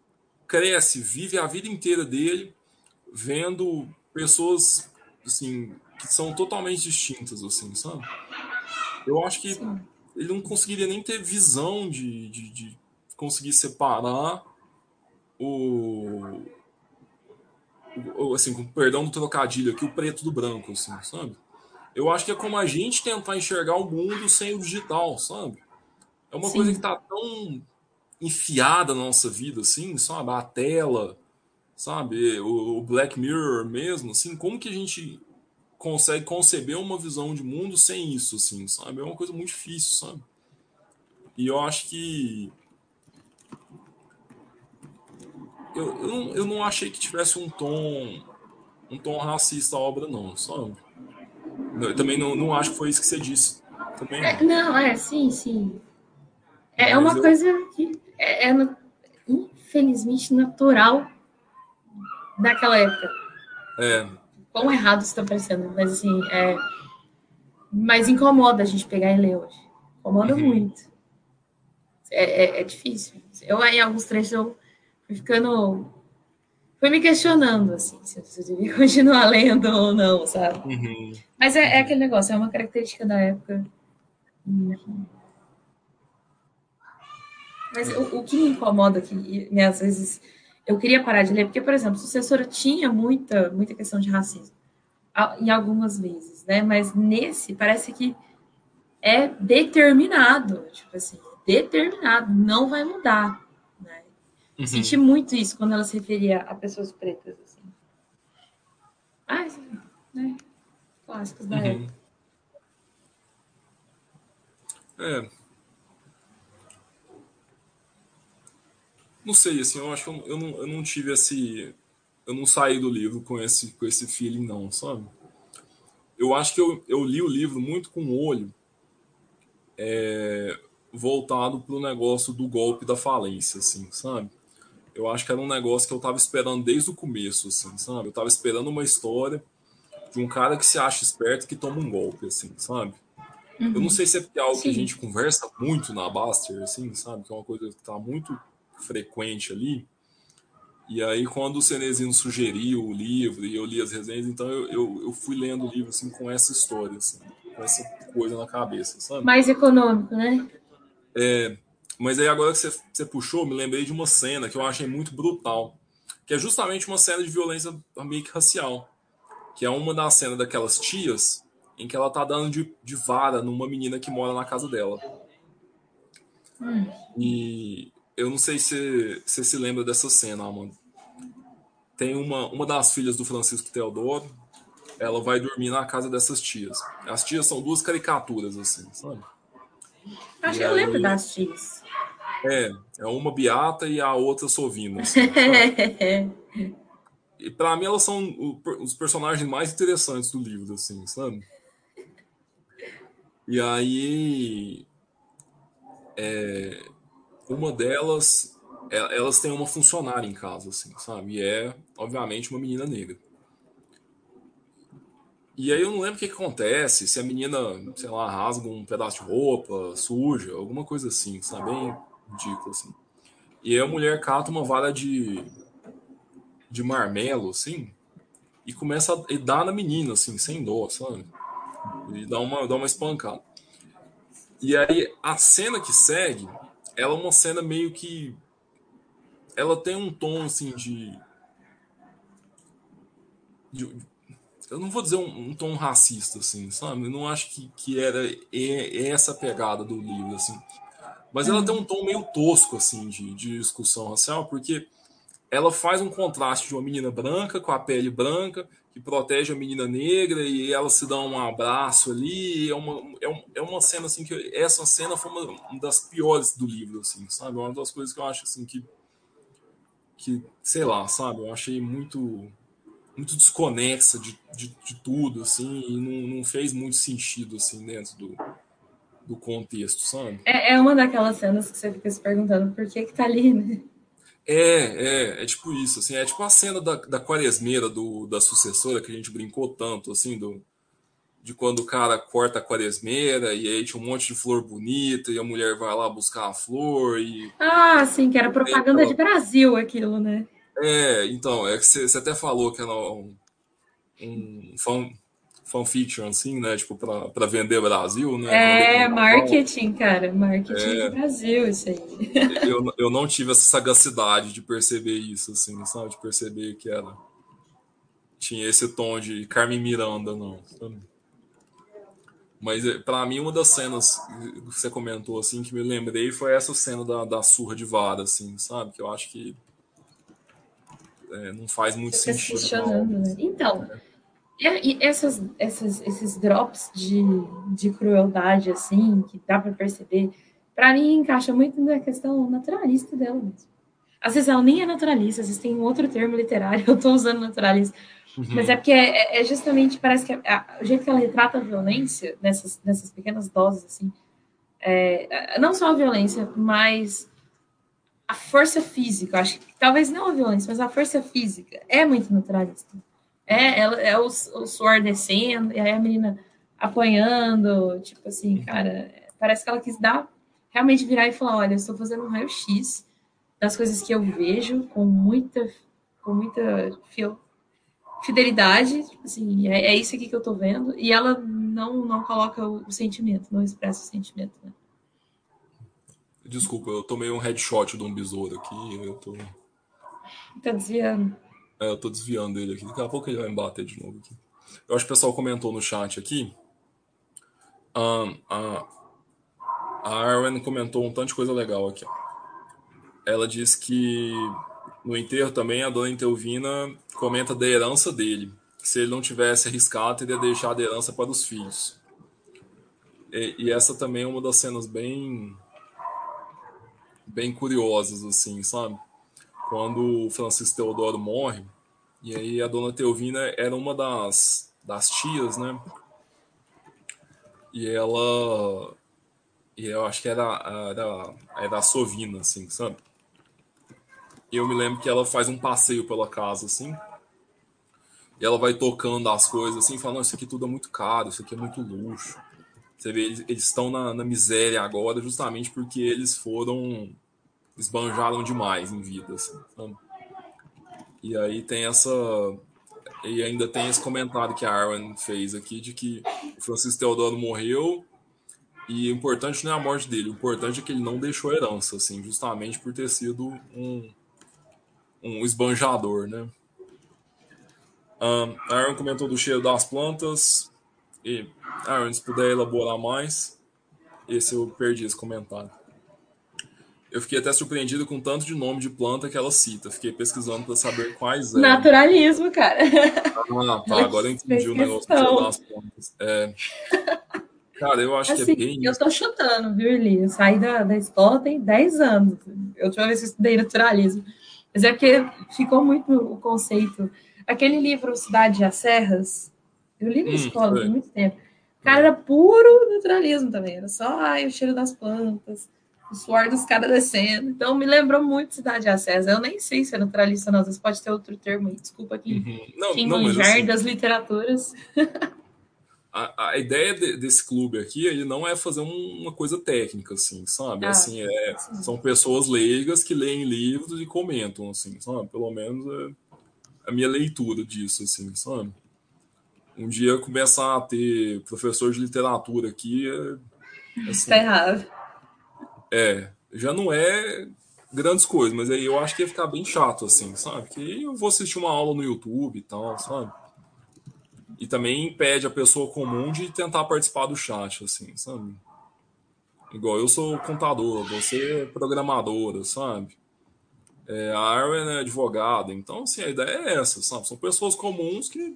cresce, vive a vida inteira dele vendo pessoas assim, que são totalmente distintas, assim, sabe? Eu acho que Sim. ele não conseguiria nem ter visão de, de, de conseguir separar o, o, assim, com perdão do trocadilho aqui, o preto do branco, assim, sabe? Eu acho que é como a gente tentar enxergar o mundo sem o digital, sabe? É uma Sim. coisa que tá tão enfiada na nossa vida, assim, sabe? A tela, sabe? O, o Black Mirror mesmo, assim, como que a gente consegue conceber uma visão de mundo sem isso, assim, sabe? É uma coisa muito difícil, sabe? E eu acho que. Eu, eu, não, eu não achei que tivesse um tom um tom racista a obra, não, sabe? Eu também não, não acho que foi isso que você disse. Também não. É, não, é, sim, sim. É, uma eu... coisa que é, é, infelizmente natural daquela época. É. Quão errado está parecendo, mas assim, é. Mas incomoda a gente pegar e ler hoje. Incomoda uhum. muito. É, é, é, difícil. Eu, em alguns trechos, eu fui ficando. Fui me questionando, assim, se eu devia [LAUGHS] continuar lendo ou não, sabe? Uhum. Mas é, é, aquele negócio, é uma característica da época. Mas o, o que me incomoda aqui, e, às vezes eu queria parar de ler, porque, por exemplo, Sucessora tinha muita, muita questão de racismo, em algumas vezes, né? Mas nesse parece que é determinado, tipo assim, determinado, não vai mudar. Né? Uhum. Senti muito isso quando ela se referia a pessoas pretas, assim. Ah, né? Clássicos da uhum. época. É, Não sei, assim, eu acho que eu, eu, não, eu não tive esse. Eu não saí do livro com esse, com esse feeling, não, sabe? Eu acho que eu, eu li o livro muito com o olho é, voltado para o negócio do golpe da falência, assim, sabe? Eu acho que era um negócio que eu estava esperando desde o começo, assim, sabe? Eu estava esperando uma história de um cara que se acha esperto e que toma um golpe, assim, sabe? Uhum. Eu não uhum. sei se é porque é algo Sim. que a gente conversa muito na Baster, assim, sabe? Que é uma coisa que está muito frequente ali. E aí, quando o Cenezino sugeriu o livro e eu li as resenhas, então eu, eu, eu, fui lendo o livro assim, com essa história, assim, com essa coisa na cabeça, sabe? Mais econômico, né? É, mas aí, agora que você, você puxou, me lembrei de uma cena que eu achei muito brutal, que é justamente uma cena de violência meio que racial, que é uma das cenas daquelas tias em que ela tá dando de, de vara numa menina que mora na casa dela. Hum. E eu não sei se você se lembra dessa cena, Amanda. Tem uma, uma das filhas do Francisco Teodoro, ela vai dormir na casa dessas tias. As tias são duas caricaturas, assim, sabe? Acho que eu lembro das tias. É, é uma Beata e a outra Sovina. Assim, [LAUGHS] e para mim elas são os personagens mais interessantes do livro, assim, sabe? E aí. É, uma delas, é, elas têm uma funcionária em casa, assim, sabe? E é, obviamente, uma menina negra. E aí eu não lembro o que, que, acontece, se a menina, sei lá, rasga um pedaço de roupa, suja, alguma coisa assim, sabe? Bem ridículo, assim. E aí a mulher cata uma vara de, de marmelo, assim, e começa a e na menina, assim, sem dó, sabe? E dá uma, dá uma espancada. E aí a cena que segue ela é uma cena meio que. Ela tem um tom assim de. de eu não vou dizer um, um, tom racista, assim, sabe? Eu não acho que, que era é, essa pegada do livro, assim. Mas ela tem um tom meio tosco, assim, de, de discussão racial, porque ela faz um contraste de uma menina branca com a pele branca que protege a menina negra e elas se dão um abraço ali. É uma, é, é uma cena assim que essa cena foi uma, uma, das piores do livro, assim, sabe? Uma das coisas que eu acho assim que que sei lá, sabe? Eu achei muito muito desconexa de, de, de tudo, assim, e não, não fez muito sentido assim dentro do, do contexto, sabe? É, é uma daquelas cenas que você fica se perguntando por que que tá ali, né? É, é, é tipo isso, assim, é tipo a cena da, da quaresmeira do, da sucessora que a gente brincou tanto, assim, do, de quando o cara corta a quaresmeira e aí tinha um monte de flor bonita e a mulher vai lá buscar a flor e... Ah, sim, que era propaganda de Brasil aquilo, né? É, então, é que você até falou que era um, um fan, fanfiction, assim, né? Tipo, para vender Brasil, né? É, marketing, cara. Marketing é, Brasil, isso aí. Eu, eu não tive essa sagacidade de perceber isso, assim, sabe? De perceber que era. Tinha esse tom de Carmen Miranda, não. Sabe? Mas eh, para mim, uma das cenas que você comentou, assim, que me lembrei foi essa cena da, da surra de vara, assim, sabe? Que eu acho que é, não faz muito você sentido. Né? Então, e essas, essas, esses drops de, de crueldade, assim, que dá para perceber, para mim encaixa muito na questão naturalista dela mesmo. Às vezes ela nem é naturalista, às vezes tem um outro termo literário, [LAUGHS] eu estou usando naturalista. Uhum. Mas é porque é, é justamente, parece que o jeito que ela retrata a violência, nessas, nessas pequenas doses, assim, é, não só a violência, mas a força física, acho que talvez não a violência, mas a força física é muito naturalista. É, ela, é o, o suor descendo, e aí a menina apanhando, tipo assim, cara, parece que ela quis dar, realmente virar e falar, olha, eu estou fazendo um raio-x das coisas que eu vejo com muita, com muita fidelidade, tipo assim, é, é, isso aqui que eu tô vendo, e ela não, não coloca o, o sentimento, não expressa o sentimento, né? Desculpa, eu tomei um headshot de um besouro aqui, eu tô... Tá desviando. É, eu tô desviando ele aqui. Daqui a pouco ele vai me bater de novo aqui. Eu acho que o pessoal comentou no chat aqui. Um, a, a Arwen comentou um tanto de coisa legal aqui. Ó. Ela diz que no enterro também a dona Intelvina comenta da herança dele. Se ele não tivesse arriscado, teria deixado a herança para os filhos. E, e essa também é uma das cenas bem bem curiosas, assim, sabe? Quando o Francisco Teodoro morre, e aí a dona Teovina era uma das, das tias, né? E ela. E eu acho que era, era, era a Sovina, assim, sabe? E eu me lembro que ela faz um passeio pela casa, assim. E ela vai tocando as coisas, assim, falando: Isso aqui tudo é muito caro, isso aqui é muito luxo. Você vê, eles, eles estão na, na miséria agora justamente porque eles foram esbanjaram demais em vida, assim? E aí tem essa. E ainda tem esse comentário que a Arwen fez aqui de que o Francisco Teodoro morreu e o importante não é a morte dele, o importante é que ele não deixou herança, assim, justamente por ter sido um, um esbanjador, né? Um, a Aaron comentou do cheiro das plantas. E, Aaron, se puder elaborar mais, esse eu perdi esse comentário. Eu fiquei até surpreendido com tanto de nome de planta que ela cita. Fiquei pesquisando para saber quais eram. Naturalismo, cara. Ah, tá. Agora eu entendi o negócio das plantas. É... Cara, eu acho assim, que é assim, bem. Eu tô chutando, viu, Eli? Eu saí da, da escola tem 10 anos. Eu última vez que estudei naturalismo. Mas é porque ficou muito o conceito. Aquele livro Cidade de Serras, eu li na hum, escola tem muito tempo. Cara, era puro naturalismo também. Era só ai, o cheiro das plantas o suor dos caras descendo. Então me lembrou muito Cidade Acesa. Eu nem sei se é naturalista, não. Às vezes pode ter outro termo aí. Desculpa aqui. Uhum. Não, quem não, manjar assim, das literaturas. [LAUGHS] a, a ideia de, desse clube aqui, ele não é fazer um, uma coisa técnica, assim, sabe? Ah, assim, é, são pessoas leigas que leem livros e comentam, assim, sabe? Pelo menos é a minha leitura disso, assim, sabe? Um dia começar a ter professor de literatura aqui é, assim, tá errado é, já não é grandes coisas, mas aí eu acho que ia ficar bem chato, assim, sabe? Que eu vou assistir uma aula no YouTube e tal, sabe? E também impede a pessoa comum de tentar participar do chat, assim, sabe? Igual eu sou contador, você é programadora, sabe? É, a Arwen é advogada, então, assim, a ideia é essa, sabe? São pessoas comuns que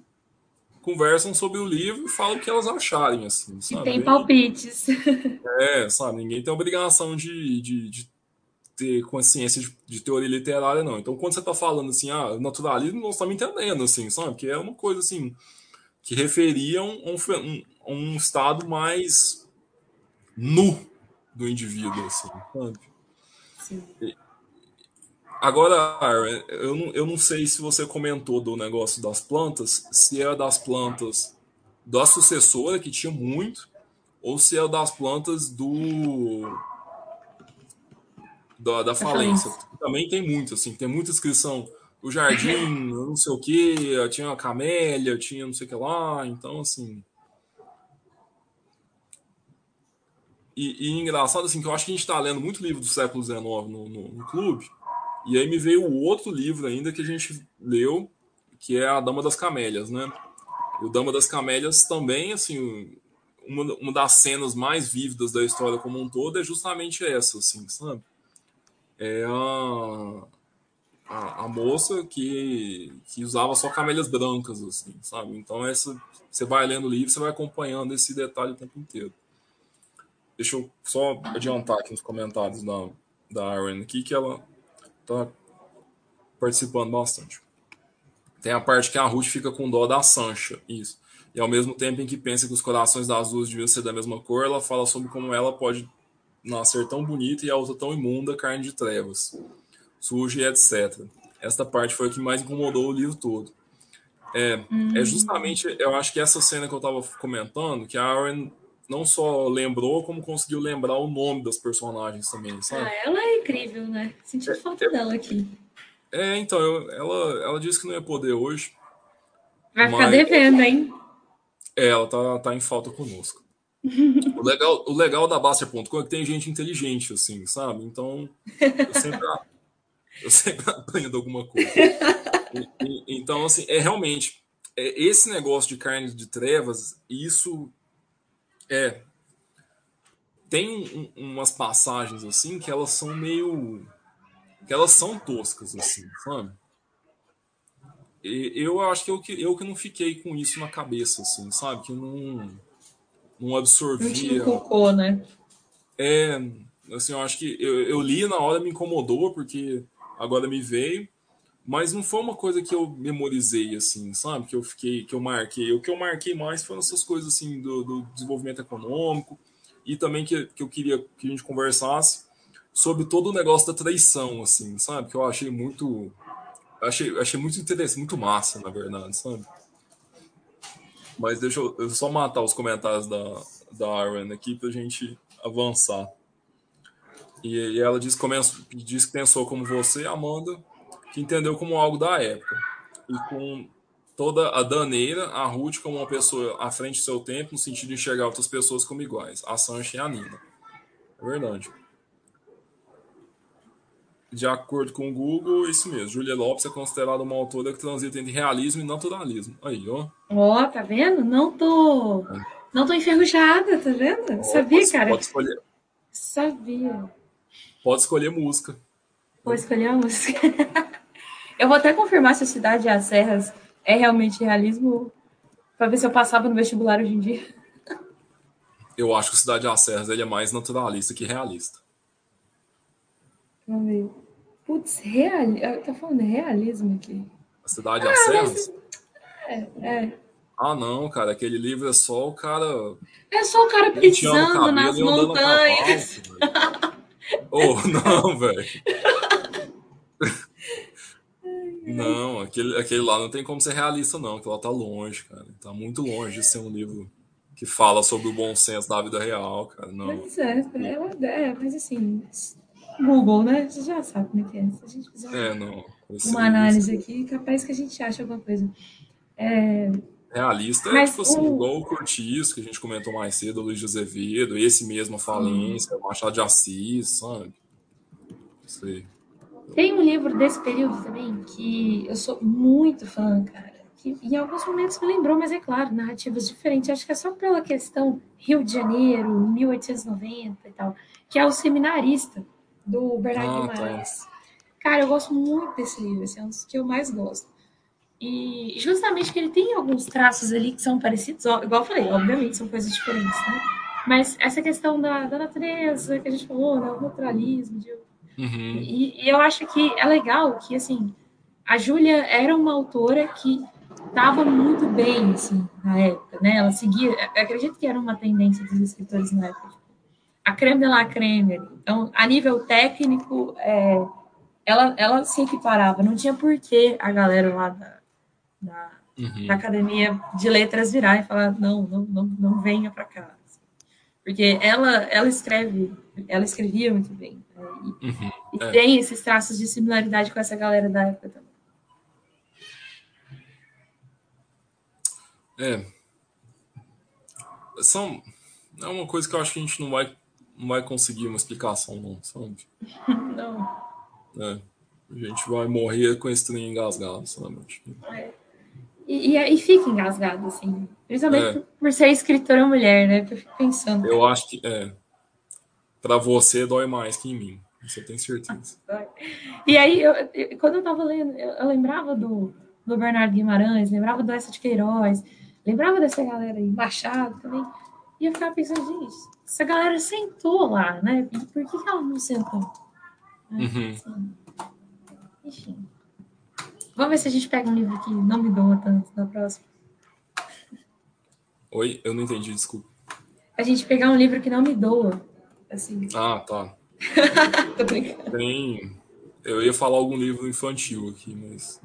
conversam sobre o livro e falam o que elas acharem, assim, sabe? E tem palpites. É, sabe? Ninguém tem obrigação de, de, de ter consciência de, de, teoria literária, não. Então, quando você tá falando assim, ah, naturalismo, não está me entendendo, assim, sabe? Que é uma coisa, assim, que referia um, um, um estado mais nu do indivíduo, assim, sabe? Sim. Agora, eu não, eu não sei se você comentou do negócio das plantas, se é das plantas da sucessora, que tinha muito, ou se é das plantas do da, da falência. Também tem muito, assim, tem muita inscrição o jardim, [LAUGHS] não sei o que, tinha uma camélia, tinha não sei o que lá, então assim. E, e engraçado assim, que eu acho que a gente está lendo muito livro do século XIX no, no, no, clube, e aí me veio o outro livro ainda que a gente leu, que é A Dama das Camélias, né? E o Dama das Camélias também, assim, uma, uma das cenas mais vívidas da história como um todo é justamente essa, assim, sabe? É a a, a, moça que, que usava só camélias brancas, assim, sabe? Então, essa, você vai lendo o livro, você vai acompanhando esse detalhe o tempo inteiro. Deixa eu só adiantar aqui nos comentários da, da Aaron aqui, que ela tá participando bastante. Tem a parte que a Ruth fica com dó da Sancha, isso. E ao mesmo tempo em que pensa que os corações das duas deviam ser da mesma cor, ela fala sobre como ela pode nascer tão bonita e a outra tão imunda, carne de trevas suja e etc. Esta parte foi a que mais incomodou o livro todo. É, hum. é justamente, eu acho que essa cena que eu estava comentando, que a Aaron não só lembrou, como conseguiu lembrar o nome das personagens também, sabe? Ah, ela é incrível, né? Senti é, falta é, dela aqui. É, então, eu, ela, ela disse que não ia poder hoje. Vai ficar devendo, hein? É, ela tá, tá em falta conosco. [LAUGHS] o, legal, o legal da Baster.com é que tem gente inteligente, assim, sabe? Então, eu sempre, eu sempre apanho de alguma coisa. E, e, então, assim, é realmente é, esse negócio de carne de trevas, isso é. Tem um, umas passagens assim que elas são meio. que elas são toscas, assim, sabe? E, eu acho que eu, eu que não fiquei com isso na cabeça, assim, sabe? Que não. não absorvia. Não cocô, né? É. Assim, eu acho que eu, eu li na hora me incomodou, porque agora me veio, mas não foi uma coisa que eu memorizei, assim, sabe? Que eu fiquei, que eu marquei. O que eu marquei mais foram essas coisas, assim, do, do desenvolvimento econômico e também que, que eu queria que a gente conversasse sobre todo o negócio da traição, assim, sabe? Que eu achei muito. Achei, achei muito interessante, muito massa, na verdade, sabe? Mas deixa eu, eu só matar os comentários da, da Aaron aqui pra gente avançar. E, e ela diz, começa, diz que pensou como você, Amanda, que entendeu como algo da época. E com toda a daneira, a Ruth como uma pessoa à frente do seu tempo, no sentido de enxergar outras pessoas como iguais, a Sancha e a Nina. É verdade. De acordo com o Google, isso mesmo. Julia Lopes é considerada uma autora que transita entre realismo e naturalismo. Aí, ó. Ó, oh, tá vendo? Não tô. Não tô enferrujada, tá vendo? Oh, Sabia, pode, cara. Pode escolher. Sabia. Pode escolher música. Vou escolher a música. [LAUGHS] eu vou até confirmar se a Cidade das Serras é realmente realismo, para ver se eu passava no vestibular hoje em dia. Eu acho que Cidade das Serras ele é mais naturalista que realista. Vamos ver. Putz, real... tá falando realismo aqui. A Cidade das ah, Serras? É, é. Ah, não, cara, aquele livro é só o cara. É só o cara pisando nas montanhas. Oh, [LAUGHS] não, velho. Não, aquele, aquele lá não tem como ser realista, não. Aquele lá tá longe, cara. Tá muito longe de ser um livro que fala sobre o bom senso da vida real, cara. Não. Mas é, é, é mas assim, Google, né? Você já sabe como é que é. Se a gente fizer é, não, uma análise aqui, capaz que a gente acha alguma coisa. É, Realista é tipo assim, igual o Curtis, que a gente comentou mais cedo, o Luiz de Azevedo, esse mesmo, a Falência, o Machado de Assis, sabe? Sei. Tem um livro desse período também que eu sou muito fã, cara. Que em alguns momentos me lembrou, mas é claro, narrativas diferentes. Acho que é só pela questão Rio de Janeiro, 1890 e tal, que é o Seminarista, do Bernardo ah, Guimarães. Tá. Cara, eu gosto muito desse livro, esse é um dos que eu mais gosto. E justamente que ele tem alguns traços ali que são parecidos, igual eu falei, obviamente são coisas diferentes, né? Mas essa questão da, da natureza que a gente falou, né? o naturalismo, de, uhum. e, e, eu acho que é legal que, assim, a Júlia era uma autora que estava muito bem, assim, na época, né? Ela seguia, acredito que era uma tendência dos escritores na época. Tipo, a creme de la creme. Então, a nível técnico, é, ela, ela se equiparava. Não tinha porquê a galera lá da, da, uhum. da academia de letras virar e falar não, não, não, não venha para cá, porque ela, ela escreve, ela escrevia muito bem Uhum, e é. tem esses traços de similaridade com essa galera da época também. É. São, é uma coisa que eu acho que a gente não vai, não vai conseguir uma explicação, não, sabe? [LAUGHS] não. É. A gente vai morrer com esse trem engasgado, sabe? Tipo, é. E, e, e, fica engasgado, assim. Principalmente é. por, por ser escritora mulher, né? Eu fico pensando. Eu acho que, é. Pra você dói mais que em mim. Você tem certeza. E aí, eu, eu, quando eu tava lendo, eu, eu, lembrava do, do Bernardo Guimarães, lembrava do Essa de Queiroz, lembrava dessa galera aí, Machado também. E eu ficava pensando, gente, essa galera sentou lá, né? E por que, que ela não sentou? Uhum. Assim, enfim. Vamos ver se a gente pega um livro que não me doa tanto na próxima. Oi, eu não entendi, desculpa. A gente pegar um livro que não me doa. Assim. Ah, tá. [LAUGHS] Tô brincando. Tem. Eu ia falar algum livro infantil aqui, mas.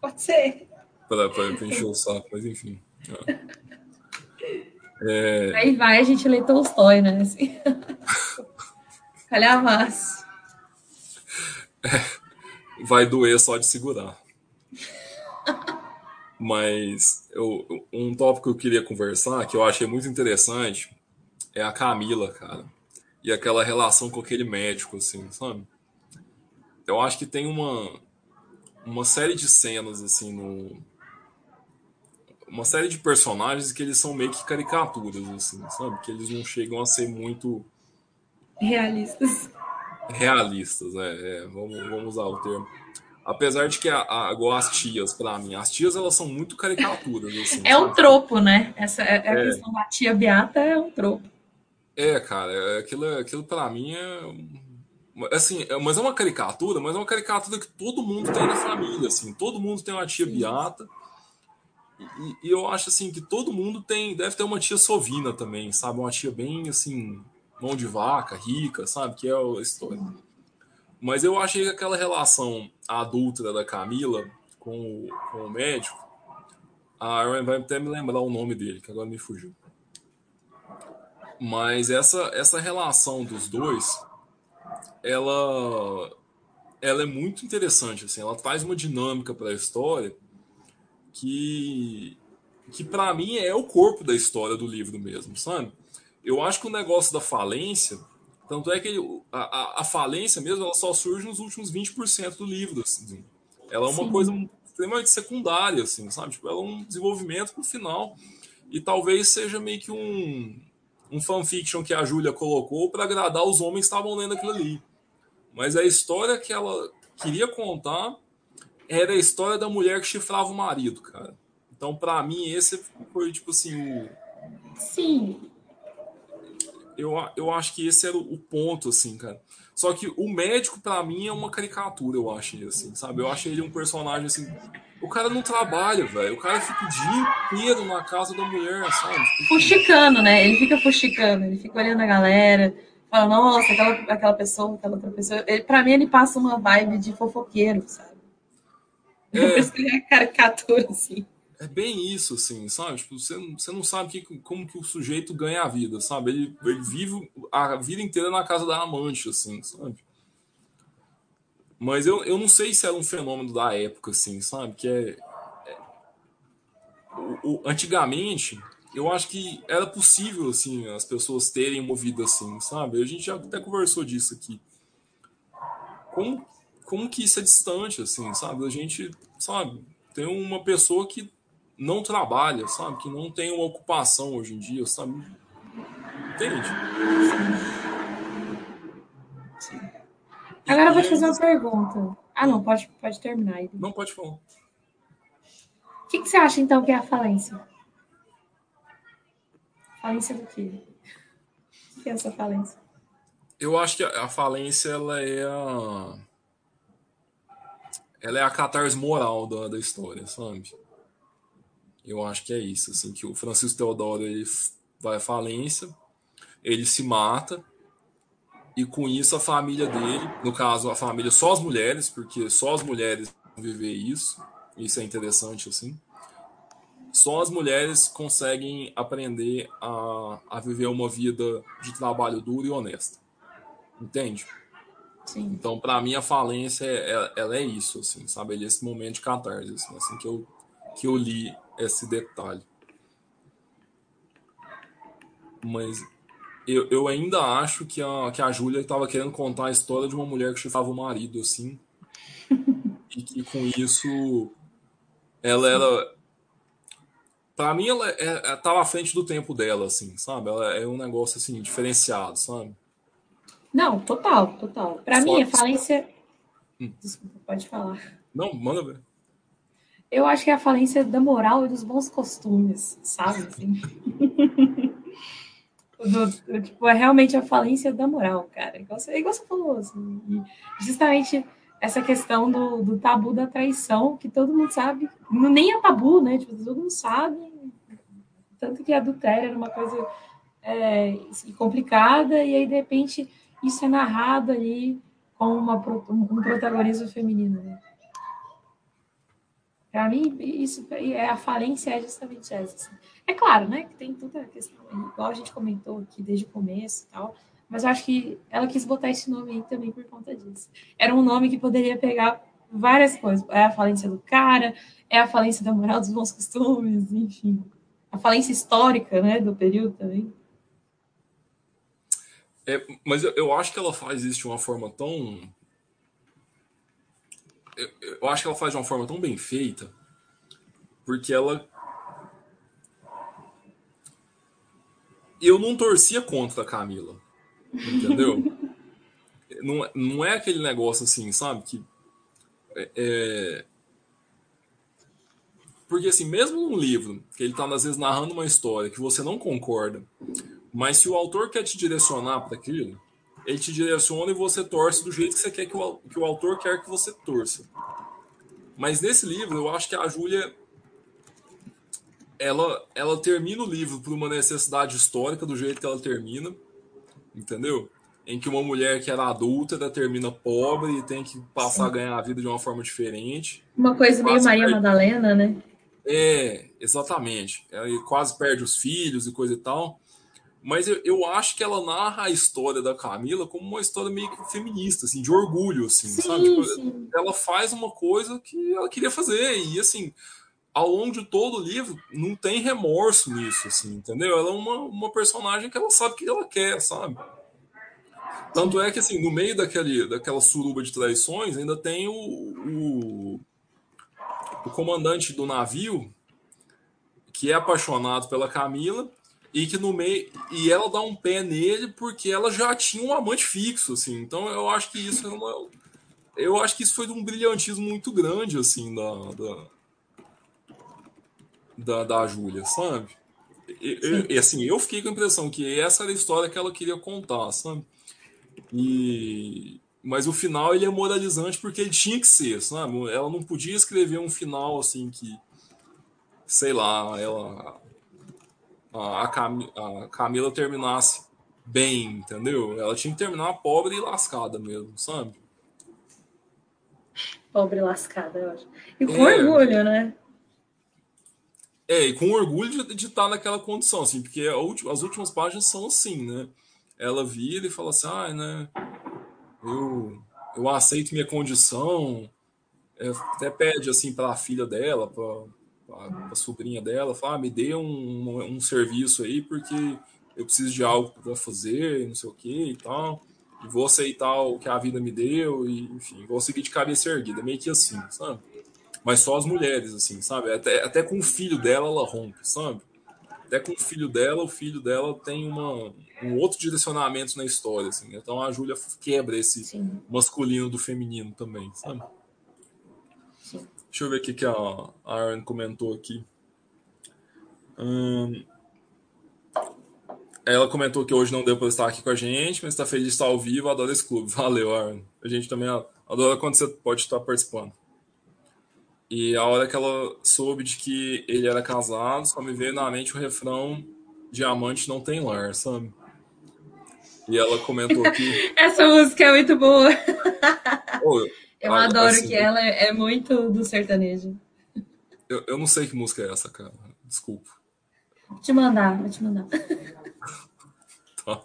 Pode ser. Para, para, para encher o saco, mas enfim. [LAUGHS] É. Aí vai, a gente lê Tolstói, né? Assim. [LAUGHS] Calhamaço. É, vai doer só de segurar. Mas eu, um tópico que eu queria conversar, que eu achei muito interessante, é a Camila, cara e aquela relação com aquele médico, assim, sabe? Eu acho que tem uma, uma série de cenas, assim, no. Uma série de personagens que eles são meio que caricaturas, assim, sabe? Que eles não chegam a ser muito. Realistas. Realistas, é, é vamos, vamos usar o termo. Apesar de que, a, a, igual as tias, para mim, as tias elas são muito caricaturas. Assim, é um tropo, né? Essa, é, a é. questão da tia Beata é um tropo. É, cara, é, aquilo, aquilo para mim é. Assim, é, mas é uma caricatura, mas é uma caricatura que todo mundo tem na família, assim. Todo mundo tem uma tia beata. E, e, eu acho, assim, que todo mundo tem. Deve ter uma tia sovina também, sabe? Uma tia bem, assim, mão de vaca, rica, sabe? Que é a história. Mas eu achei que aquela relação adulta da Camila com o, com o médico. A Aaron vai até me lembrar o nome dele, que agora me fugiu. Mas essa, essa relação dos dois, ela, ela é muito interessante. Assim, ela traz uma dinâmica para a história que, que para mim é o corpo da história do livro mesmo, sabe? Eu acho que o negócio da falência, tanto é que a, a falência mesmo, ela só surge nos últimos 20% do livro. Assim. Ela é uma Sim. coisa extremamente secundária, assim, sabe? Tipo, ela é um desenvolvimento pro final. E talvez seja meio que um, um fanfiction que a Júlia colocou para agradar os homens que estavam lendo aquilo ali. Mas a história que ela queria contar era a história da mulher que chifrava o marido, cara. Então, para mim, esse foi, tipo assim, o. Sim. Eu, eu acho que esse era o ponto, assim, cara. Só que o médico, para mim, é uma caricatura, eu acho, assim, sabe? Eu acho ele um personagem, assim, o cara não trabalha, velho. O cara fica o dia inteiro na casa da mulher, sabe? Fuxicando, né? Ele fica fuxicando, ele fica olhando a galera, fala, nossa, aquela, aquela pessoa, aquela outra pessoa. Ele, pra mim, ele passa uma vibe de fofoqueiro, sabe? É, Por isso que ele é caricatura, assim. É bem isso, assim, sabe? Tipo, você, você não sabe que, como que o sujeito ganha a vida, sabe? Ele, ele vive a vida inteira na casa da amante, assim, sabe? Mas eu, eu não sei se era um fenômeno da época, assim, sabe? Que é. é o, o, antigamente, eu acho que era possível, assim, as pessoas terem movido assim, sabe? A gente já até conversou disso aqui. Como, como que isso é distante, assim, sabe? A gente, sabe, tem uma pessoa que não trabalha, sabe? Que não tem uma ocupação hoje em dia, sabe? Entende? Agora eu vou te fazer uma pergunta. Ah, não, pode, pode terminar aí. Não, pode falar. O que, que você acha, então, que é a falência? Falência do quê? O que é essa falência? Eu acho que a falência, ela é a... Ela é a catarse moral da, da história, sabe? Eu acho que é isso, assim, que o Francisco Teodoro, ele vai à falência, ele se mata, e com isso a família dele, no caso a família só as mulheres, porque só as mulheres viver isso, isso é interessante assim. Só as mulheres conseguem aprender a, a viver uma vida de trabalho duro e honesta. Entende? Sim. Então, para mim, a falência é, ela é isso, assim, sabe? Ele é esse momento de catarse, assim, assim, que, eu, que eu li esse detalhe. Mas eu, eu ainda acho que a, que a Júlia estava querendo contar a história de uma mulher que chifrava o marido, assim. [LAUGHS] e que com isso ela era. Pra mim, ela é, é, tava à frente do tempo dela, assim, sabe? Ela é um negócio, assim, diferenciado, sabe? Não, total, total. Pra Só mim, a falência. Hum. Desculpa, pode falar. Não, manda ver. Eu acho que é a falência da moral e dos bons costumes, sabe? Assim. [LAUGHS] do, tipo, é realmente a falência da moral, cara. Igual você, igual você falou, assim. E justamente essa questão do, do, tabu da traição, que todo mundo sabe, nem é tabu, né? Tipo, todo mundo sabe. Tanto que adultério era uma coisa é, complicada, e aí, de repente, isso é narrado ali com uma, um protagonismo feminino, né? Para mim, isso é a falência é justamente essa. Assim. É claro, né, que tem toda a questão, igual a gente comentou aqui desde o começo e tal, mas eu acho que ela quis botar esse nome aí também por conta disso. Era um nome que poderia pegar várias coisas. É a falência do cara, é a falência da moral dos bons costumes, enfim. A falência histórica, né, do período também. É, mas eu, eu acho que ela faz isso de uma forma tão eu, eu acho que ela faz de uma forma tão bem feita, porque ela. Eu não torcia contra a Camila, entendeu? [LAUGHS] não, não é aquele negócio assim, sabe? Que. É, é... Porque, assim, mesmo num livro, que ele está às vezes narrando uma história que você não concorda, mas se o autor quer te direcionar para aquilo, ele te direciona e você torce do jeito que você quer que o, que o autor quer que você torça. Mas nesse livro, eu acho que a Júlia ela, ela termina o livro por uma necessidade histórica do jeito que ela termina, entendeu? Em que uma mulher que era adulta ela termina pobre e tem que passar Sim. a ganhar a vida de uma forma diferente. Uma coisa meio Maria perde... Madalena, né? É, exatamente. Ela quase perde os filhos e coisa e tal. Mas eu, eu acho que ela narra a história da Camila como uma história meio que feminista, assim, de orgulho, assim, sim, sabe? Tipo, sim. Ela faz uma coisa que ela queria fazer e, assim, ao longo de todo o livro, não tem remorso nisso, assim, entendeu? Ela é uma, uma personagem que ela sabe o que ela quer, sabe? Tanto é que, assim, no meio daquele, daquela suruba de traições, ainda tem o, o, o comandante do navio, que é apaixonado pela Camila, e que no meio e ela dá um pé nele porque ela já tinha um amante fixo assim então eu acho que isso é uma, eu acho que isso foi de um brilhantismo muito grande assim da da, da, da Júlia sabe e, e, assim eu fiquei com a impressão que essa era a história que ela queria contar sabe e mas o final ele é moralizante porque ele tinha que ser sabe ela não podia escrever um final assim que sei lá ela a, Cam, a Camila terminasse bem, entendeu? Ela tinha que terminar pobre e lascada mesmo, sabe? Pobre e lascada, eu acho. E com é, orgulho, né? É, e com orgulho de, estar naquela condição, assim, porque última, as últimas páginas são assim, né? Ela vira e fala assim, ah, né? Eu, eu aceito minha condição. É, até pede assim para a filha dela, para a, sobrinha dela, fala, ah, me dê um, um, serviço aí, porque eu preciso de algo para fazer, não sei o que e tal. E vou aceitar o que a vida me deu, e enfim, vou seguir de cabeça erguida, meio que assim, sabe? Mas só as mulheres, assim, sabe? Até, até com o filho dela ela rompe, sabe? Até com o filho dela, o filho dela tem uma, um outro direcionamento na história, assim. Então a Júlia quebra esse Sim. masculino do feminino também, sabe? Deixa eu ver o que a Aaron comentou aqui. Hum, ela comentou que hoje não deu para estar aqui com a gente, mas está feliz de estar ao vivo. Adora esse clube. Valeu, Aaron. A gente também adora quando você pode estar participando. E a hora que ela soube de que ele era casado, só me veio na mente o refrão Diamante não tem lar, sabe? E ela comentou [LAUGHS] aqui. Essa música é muito boa. [LAUGHS] Eu ah, adoro assim, que ela é muito do sertanejo. Eu, eu não sei que música é essa, cara. Desculpa. Vou te mandar, vou te mandar. [LAUGHS] tá.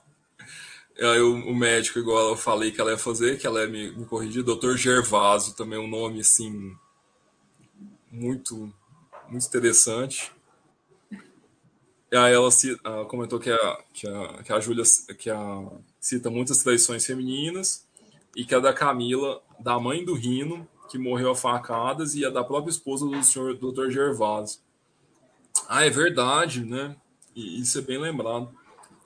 Aí o, o, médico, igual eu falei que ela ia fazer, que ela ia me, me corrigir, doutor Gervásio, também um nome assim. Muito. muito interessante. E aí ela, ela comentou que a, que a, que a Júlia que a, cita muitas tradições femininas e que a da Camila, da mãe do Rino, que morreu a facadas, e a da própria esposa do senhor Dr. Gervásio. Ah, é verdade, né? E isso é bem lembrado.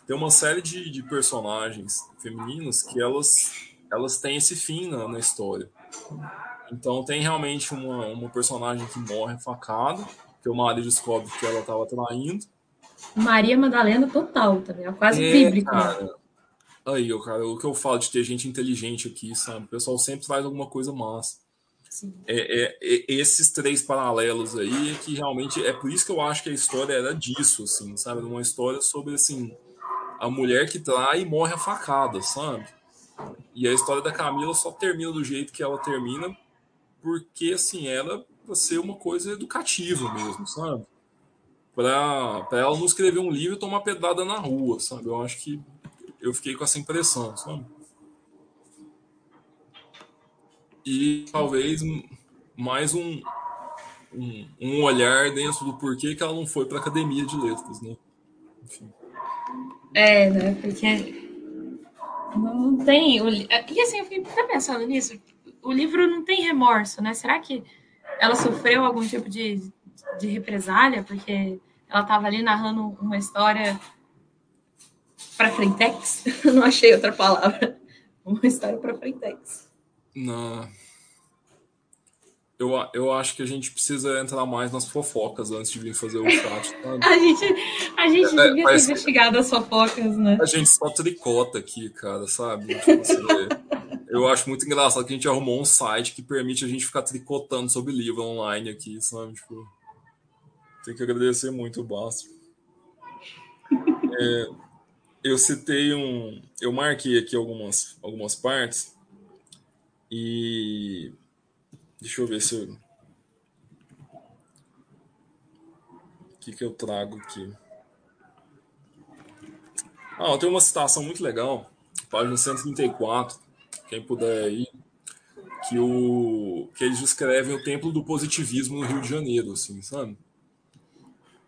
Tem uma série de, de personagens femininas que elas, elas têm esse fim na, na história. Então tem realmente uma, uma personagem que morre facada, que o marido descobre que ela estava traindo. Maria Madalena total também, é quase é, bíblico. Cara. Aí, cara, o que eu falo de ter gente inteligente aqui, sabe? O pessoal sempre faz alguma coisa massa. É, é, é, esses três paralelos aí é que realmente é por isso que eu acho que a história era disso, assim, sabe? Uma história sobre assim a mulher que trai e morre a facada, sabe? E a história da Camila só termina do jeito que ela termina, porque assim era para ser uma coisa educativa mesmo, sabe? Para ela não escrever um livro e tomar pedrada na rua, sabe? Eu acho que eu fiquei com essa impressão, sabe? E talvez mais um, um, um olhar dentro do porquê que ela não foi para academia de letras, né? Enfim. É, né? Porque não tem. E assim, eu fiquei pensando nisso. O livro não tem remorso, né? Será que ela sofreu algum tipo de, de represália? Porque ela estava ali narrando uma história para frentex? [LAUGHS] não achei outra palavra. Uma história para frentex. Não. Eu, eu acho que a gente precisa entrar mais nas fofocas antes de vir fazer o chat. [LAUGHS] Sabe? a gente, a gente é, devia ter investigado as fofocas, né? A gente só tricota aqui, cara, sabe? Tipo, assim, [LAUGHS] eu acho muito engraçado que a gente arrumou um site que permite a gente ficar tricotando sobre livro online aqui, sabe? Tipo, tem que agradecer muito o Bastro. [LAUGHS] É, eu citei um. Eu marquei aqui algumas, algumas partes e Deixa eu ver se eu... O que, que eu trago aqui? Ah, tem uma citação muito legal, página 134, quem puder aí, que, o, que eles descrevem o templo do positivismo no Rio de Janeiro, assim, sabe?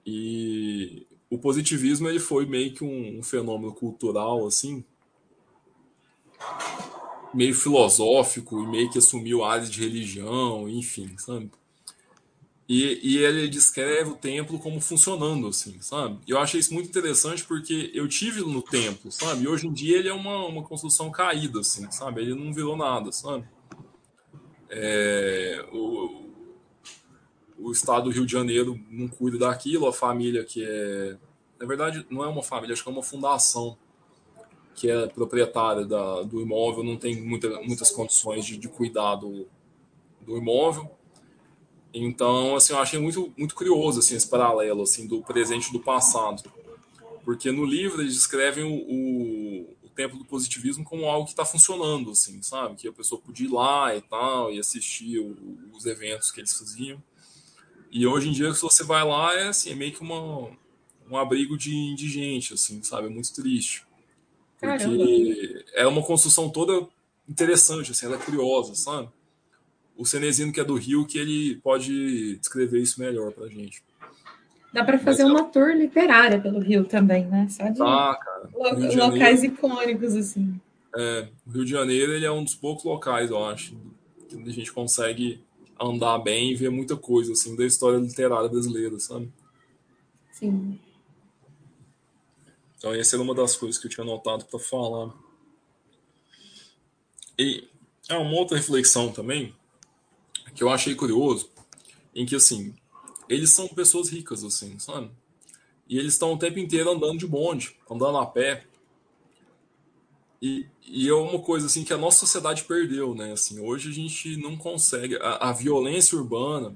E o positivismo ele foi meio que um, um fenômeno cultural, assim, meio filosófico e meio que assumiu áreas de religião, enfim, sabe? E, e ele descreve o templo como funcionando, assim, sabe? Eu achei isso muito interessante porque eu tive no templo, sabe? E hoje em dia ele é uma, uma construção caída, assim, sabe? Ele não virou nada, sabe? É, o, o estado do Rio de Janeiro não cuida daquilo, a família que é. Na verdade, não é uma família, acho que é uma fundação que é proprietária da, do imóvel não tem muita, muitas condições de, de cuidar do, do imóvel. Então, assim, eu achei muito, muito curioso assim, esse paralelo assim, do presente e do passado. Porque no livro eles descrevem o, o, o templo do positivismo como algo que está funcionando, assim, sabe? Que a pessoa podia ir lá e tal, e assistir o, os eventos que eles faziam. E hoje em dia, se você vai lá, é, assim, é meio que uma, um abrigo de indigente, assim, sabe? É muito triste. Porque é uma construção toda interessante, assim, ela é curiosa, sabe? O Cenezino, que é do Rio, que ele pode descrever isso melhor pra gente. Dá para fazer Mas, uma é... tour literária pelo Rio também, né? Só de ah, cara. Lo de locais icônicos, assim. É, o Rio de Janeiro ele é um dos poucos locais, eu acho, que a gente consegue andar bem e ver muita coisa, assim, da história literária brasileira, sabe? Sim. Então, essa era uma das coisas que eu tinha notado para falar. E é uma outra reflexão também que eu achei curioso, em que assim, eles são pessoas ricas, assim, sabe? E eles estão o tempo inteiro andando de bonde, andando a pé. E, e é uma coisa assim que a nossa sociedade perdeu, né? Assim, hoje a gente não consegue. A, a violência urbana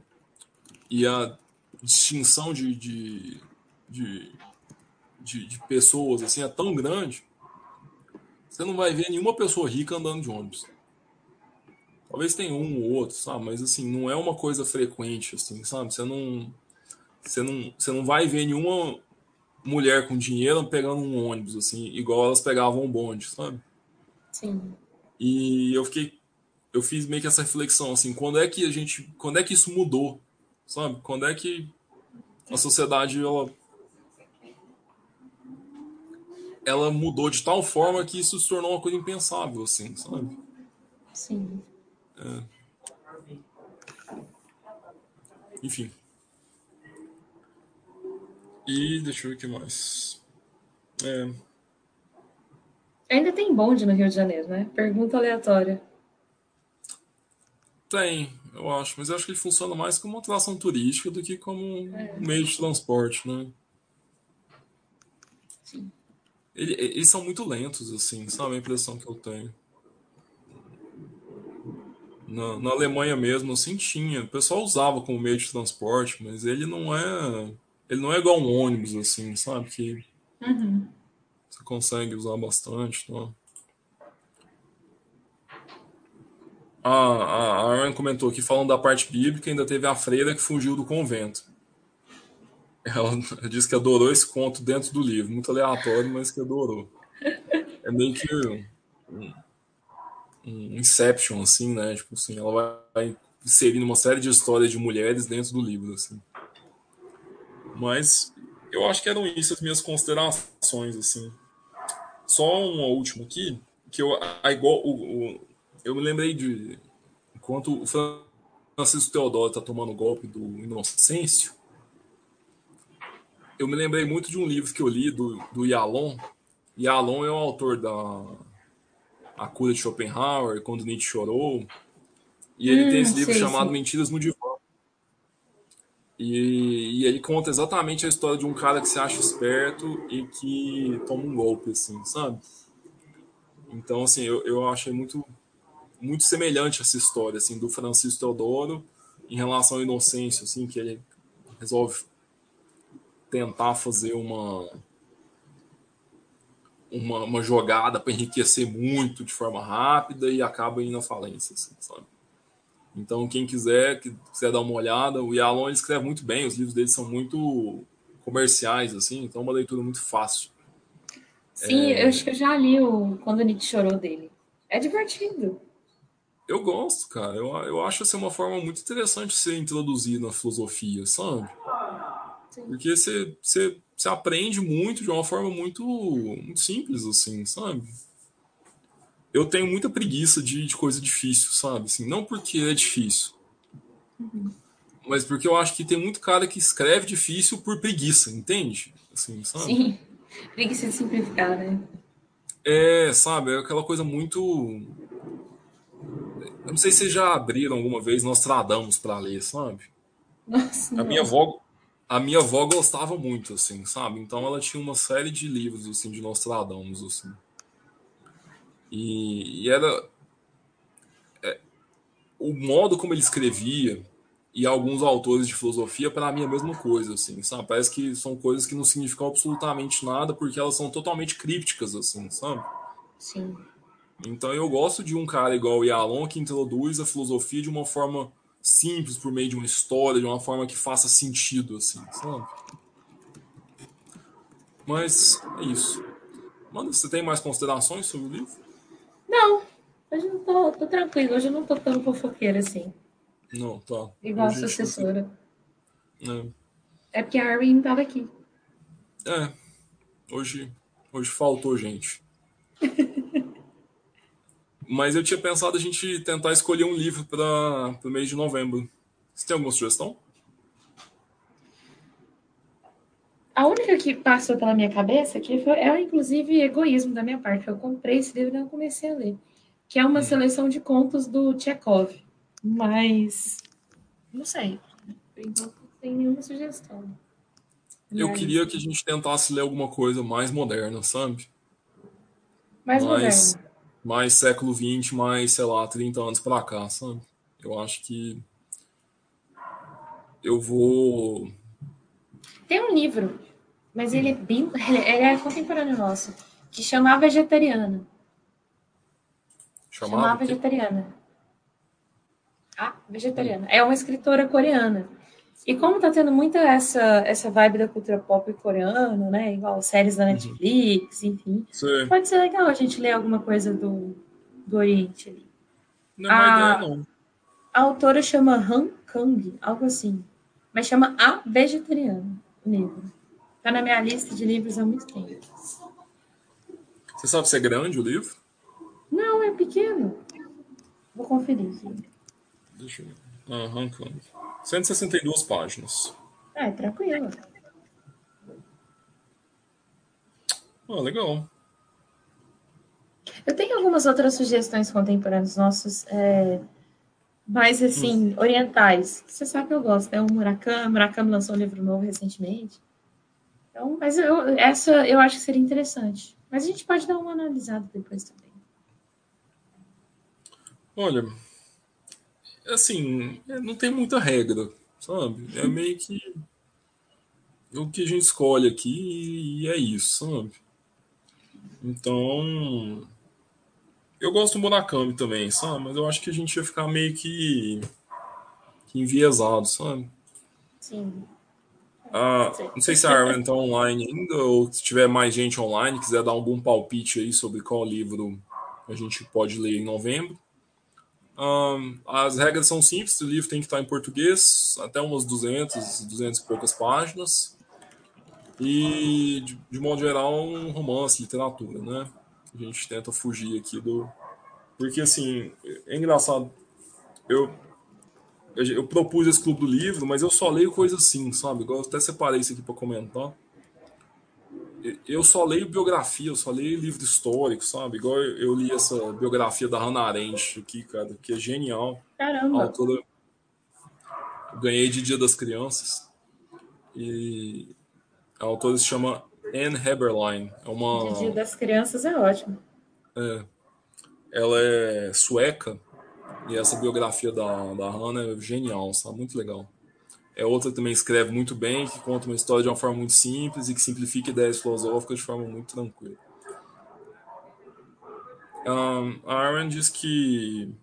e a distinção de, de, de de, de pessoas assim é tão grande, você não vai ver nenhuma pessoa rica andando de ônibus. Talvez tenha um ou outro, sabe? Mas assim, não é uma coisa frequente, assim, sabe? Você não, você não, você não vai ver nenhuma mulher com dinheiro pegando um ônibus, assim, igual elas pegavam um bonde, sabe? Sim. E eu fiquei, eu fiz meio que essa reflexão, assim, quando é que a gente, quando é que isso mudou, sabe? Quando é que a sociedade ela, ela mudou de tal forma que isso se tornou uma coisa impensável, assim, sabe? Sim. É. Enfim. E deixa eu ver o que mais. É. Ainda tem bonde no Rio de Janeiro, né? Pergunta aleatória. Tem, eu acho, mas eu acho que ele funciona mais como uma atração turística do que como um é. meio de transporte, né? Sim. Ele, eles são muito lentos, assim, sabe? A impressão que eu tenho. Na, na Alemanha mesmo, assim, tinha. O pessoal usava como meio de transporte, mas ele não é. Ele não é igual um ônibus, assim, sabe? Que uhum. você consegue usar bastante. Então. A, a, a Aaron comentou aqui, falando da parte bíblica, ainda teve a freira que fugiu do convento. Ela [LAUGHS] disse que adorou esse conto dentro do livro. Muito aleatório, mas que adorou. É meio que um, Inception, assim, né? Tipo assim, ela vai inserindo uma série de histórias de mulheres dentro do livro, assim. Mas eu acho que eram isso as minhas considerações, assim. Só uma última aqui, que eu, a, igual, o, o, eu me lembrei de enquanto o Francisco Teodoro está tomando o golpe do Inocêncio, eu me lembrei muito de um livro que eu li do, do Yalom. Yalom é o autor da A Cura de Schopenhauer, Quando Nietzsche Chorou. E ele hum, tem esse livro sei, chamado sim. Mentiras no Divã. E, e, ele conta exatamente a história de um cara que se acha esperto e que toma um golpe, assim, sabe? Então, assim, eu, eu achei muito, muito semelhante essa história, assim, do Francisco Teodoro em relação ao Inocêncio, assim, que ele resolve tentar fazer uma uma, uma jogada para enriquecer muito de forma rápida e acaba indo à falência, assim, sabe? Então, quem quiser, que quiser dar uma olhada, o Yalon ele escreve muito bem, os livros dele são muito comerciais, assim, então é uma leitura muito fácil. Sim, é... eu acho que eu já li o Quando Nietzsche Chorou dele. É divertido. Eu gosto, cara. Eu, eu acho assim, uma forma muito interessante de ser introduzido na filosofia, sabe? Sim. Porque você, você, você aprende muito de uma forma muito, muito simples, assim, sabe? eu tenho muita preguiça de, de coisa difícil, sabe? Assim, não porque é difícil, uhum. mas porque eu acho que tem muito cara que escreve difícil por preguiça, entende? Assim, sabe? Sim, [LAUGHS] preguiça de simplificar, né? É, sabe? É aquela coisa muito. Eu não sei se vocês já abriram alguma vez Nostradamus para ler, sabe? Nossa, a minha avó a minha avó gostava muito assim sabe então ela tinha uma série de livros assim de Nostradamus assim e, e era. É, o modo como ele escrevia e alguns autores de filosofia, para mim, é a mesma coisa, assim, sabe? Parece que são coisas que não significam absolutamente nada porque elas são totalmente crípticas, assim, sabe? Sim. Então eu gosto de um cara igual o Yalon que introduz a filosofia de uma forma simples, por meio de uma história, de uma forma que faça sentido, assim, sabe? Mas é isso. Mano, você tem mais considerações sobre o livro? Não, hoje não tô, tô tranquilo, hoje eu não tô tão fofoqueira assim. Não, tá. Igual hoje a sua assessora. É. é porque a Irene tava aqui. É, hoje, hoje faltou gente. [LAUGHS] Mas eu tinha pensado a gente tentar escolher um livro para o mês de novembro. Você tem alguma sugestão? A única que passou pela minha cabeça que foi, é inclusive egoísmo da minha parte. Eu comprei esse livro e não comecei a ler, que é uma hum. seleção de contos do Chekhov. Mas não sei. Então não tem nenhuma sugestão. Eu queria que a gente tentasse ler alguma coisa mais moderna, sabe? Mais, mais moderna. Mais século XX, mais, sei lá, 30 anos pra cá, sabe? Eu acho que eu vou. Tem um livro mas ele é bem. Ele é contemporâneo nosso, que chama Vegetariana. Chamava, chamava Vegetariana. Ah, Vegetariana. É uma escritora coreana. E como tá tendo muita essa, essa vibe da cultura pop coreana, né? Igual séries da uhum. Netflix, uhum. enfim. Sim. Pode ser legal a gente ler alguma coisa do, do Oriente ali. Não é a, ideia, não. A autora chama Han Kang, algo assim. Mas chama A Vegetariana, o livro. Está na minha lista de livros há muito tempo. Você sabe se é grande o livro? Não, é pequeno. Vou conferir aqui. Deixa eu ver. Ah, arrancando. 162 páginas. Ah, é tranquilo. Ah, legal. Eu tenho algumas outras sugestões contemporâneas nossos, é, mais assim, hum. orientais. Você sabe que eu gosto, é o Murakami. Murakami lançou um livro novo recentemente. Então, mas eu, essa eu acho que seria interessante. Mas a gente pode dar uma analisada depois também. Olha, assim, não tem muita regra, sabe? É meio que o que a gente escolhe aqui e é isso, sabe? Então, eu gosto do Murakami também, sabe? Mas eu acho que a gente ia ficar meio que, que enviesado, sabe? Sim. Ah, não sei se a Arwen está online ainda, ou se tiver mais gente online, quiser dar algum palpite aí sobre qual livro a gente pode ler em novembro. Um, as regras são simples, o livro tem que estar em português, até umas 200, 200 e poucas páginas. E, de, de modo geral, um romance, literatura, né? A gente tenta fugir aqui do. Porque, assim, é engraçado. Eu, eu propus esse clube do livro, mas eu só leio coisa assim, sabe? Eu até separei isso aqui para comentar. Eu só leio biografia, eu só leio livro histórico, sabe? Igual eu li essa biografia da Hannah Arendt aqui, cara, que é genial. Caramba! Autora... Ganhei de Dia das Crianças. E a autora se chama Anne Heberlein. É uma... De Dia das Crianças é ótimo. É. Ela é sueca e essa biografia da, da Hannah é genial, sabe? Muito legal. É outra que também escreve muito bem, que conta uma história de uma forma muito simples e que simplifica ideias filosóficas de forma muito tranquila. Um, a Aaron diz que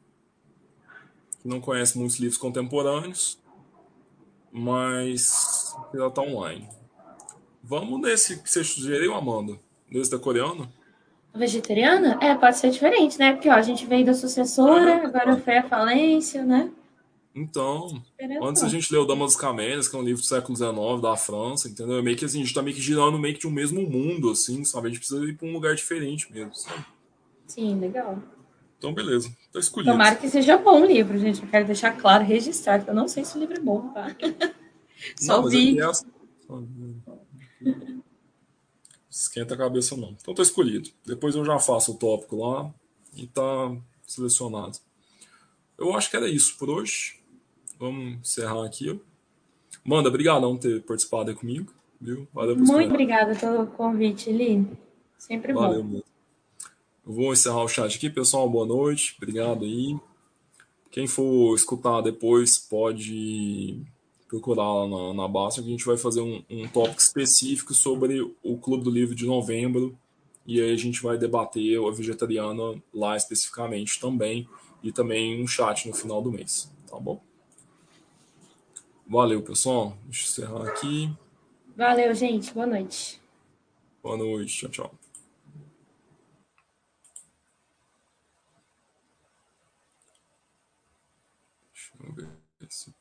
não conhece muitos livros contemporâneos, mas ela está online. Vamos nesse que você sugeriu, Amanda? Nesse da coreana? Vegetariana? É, pode ser diferente, né? Porque ó, a gente veio da sucessora, é, agora foi a falência, né? Então, antes a gente leu Damas dos Camélias, que é um livro do século XIX da França, entendeu? É meio que assim, a gente tá meio que girando meio que de um mesmo mundo, assim, sabe? A gente precisa ir para um lugar diferente mesmo, sabe? Sim, legal. Então, beleza. Tá escolhido. Tomara que seja bom o livro, gente. Eu quero deixar claro, registrado, que eu não sei se o livro é bom, tá? [LAUGHS] Só não, vi. É Esquenta a cabeça não. Então tá escolhido. Depois eu já faço o tópico lá e tá selecionado. Eu acho que era isso por hoje. Vamos encerrar aqui. Manda, obrigado por ter participado aí comigo. Viu? Valeu Muito obrigada pelo convite, Eli. Sempre Valeu, bom. Eu vou encerrar o chat aqui, pessoal. Boa noite. Obrigado aí. Quem for escutar depois pode procurar lá na, na Basta, que a gente vai fazer um, um tópico específico sobre o Clube do Livro de novembro, e aí a gente vai debater a vegetariana lá especificamente também, e também um chat no final do mês, tá bom? Valeu, pessoal. Deixa eu encerrar aqui. Valeu, gente. Boa noite. Boa noite. Tchau, tchau. Deixa eu ver se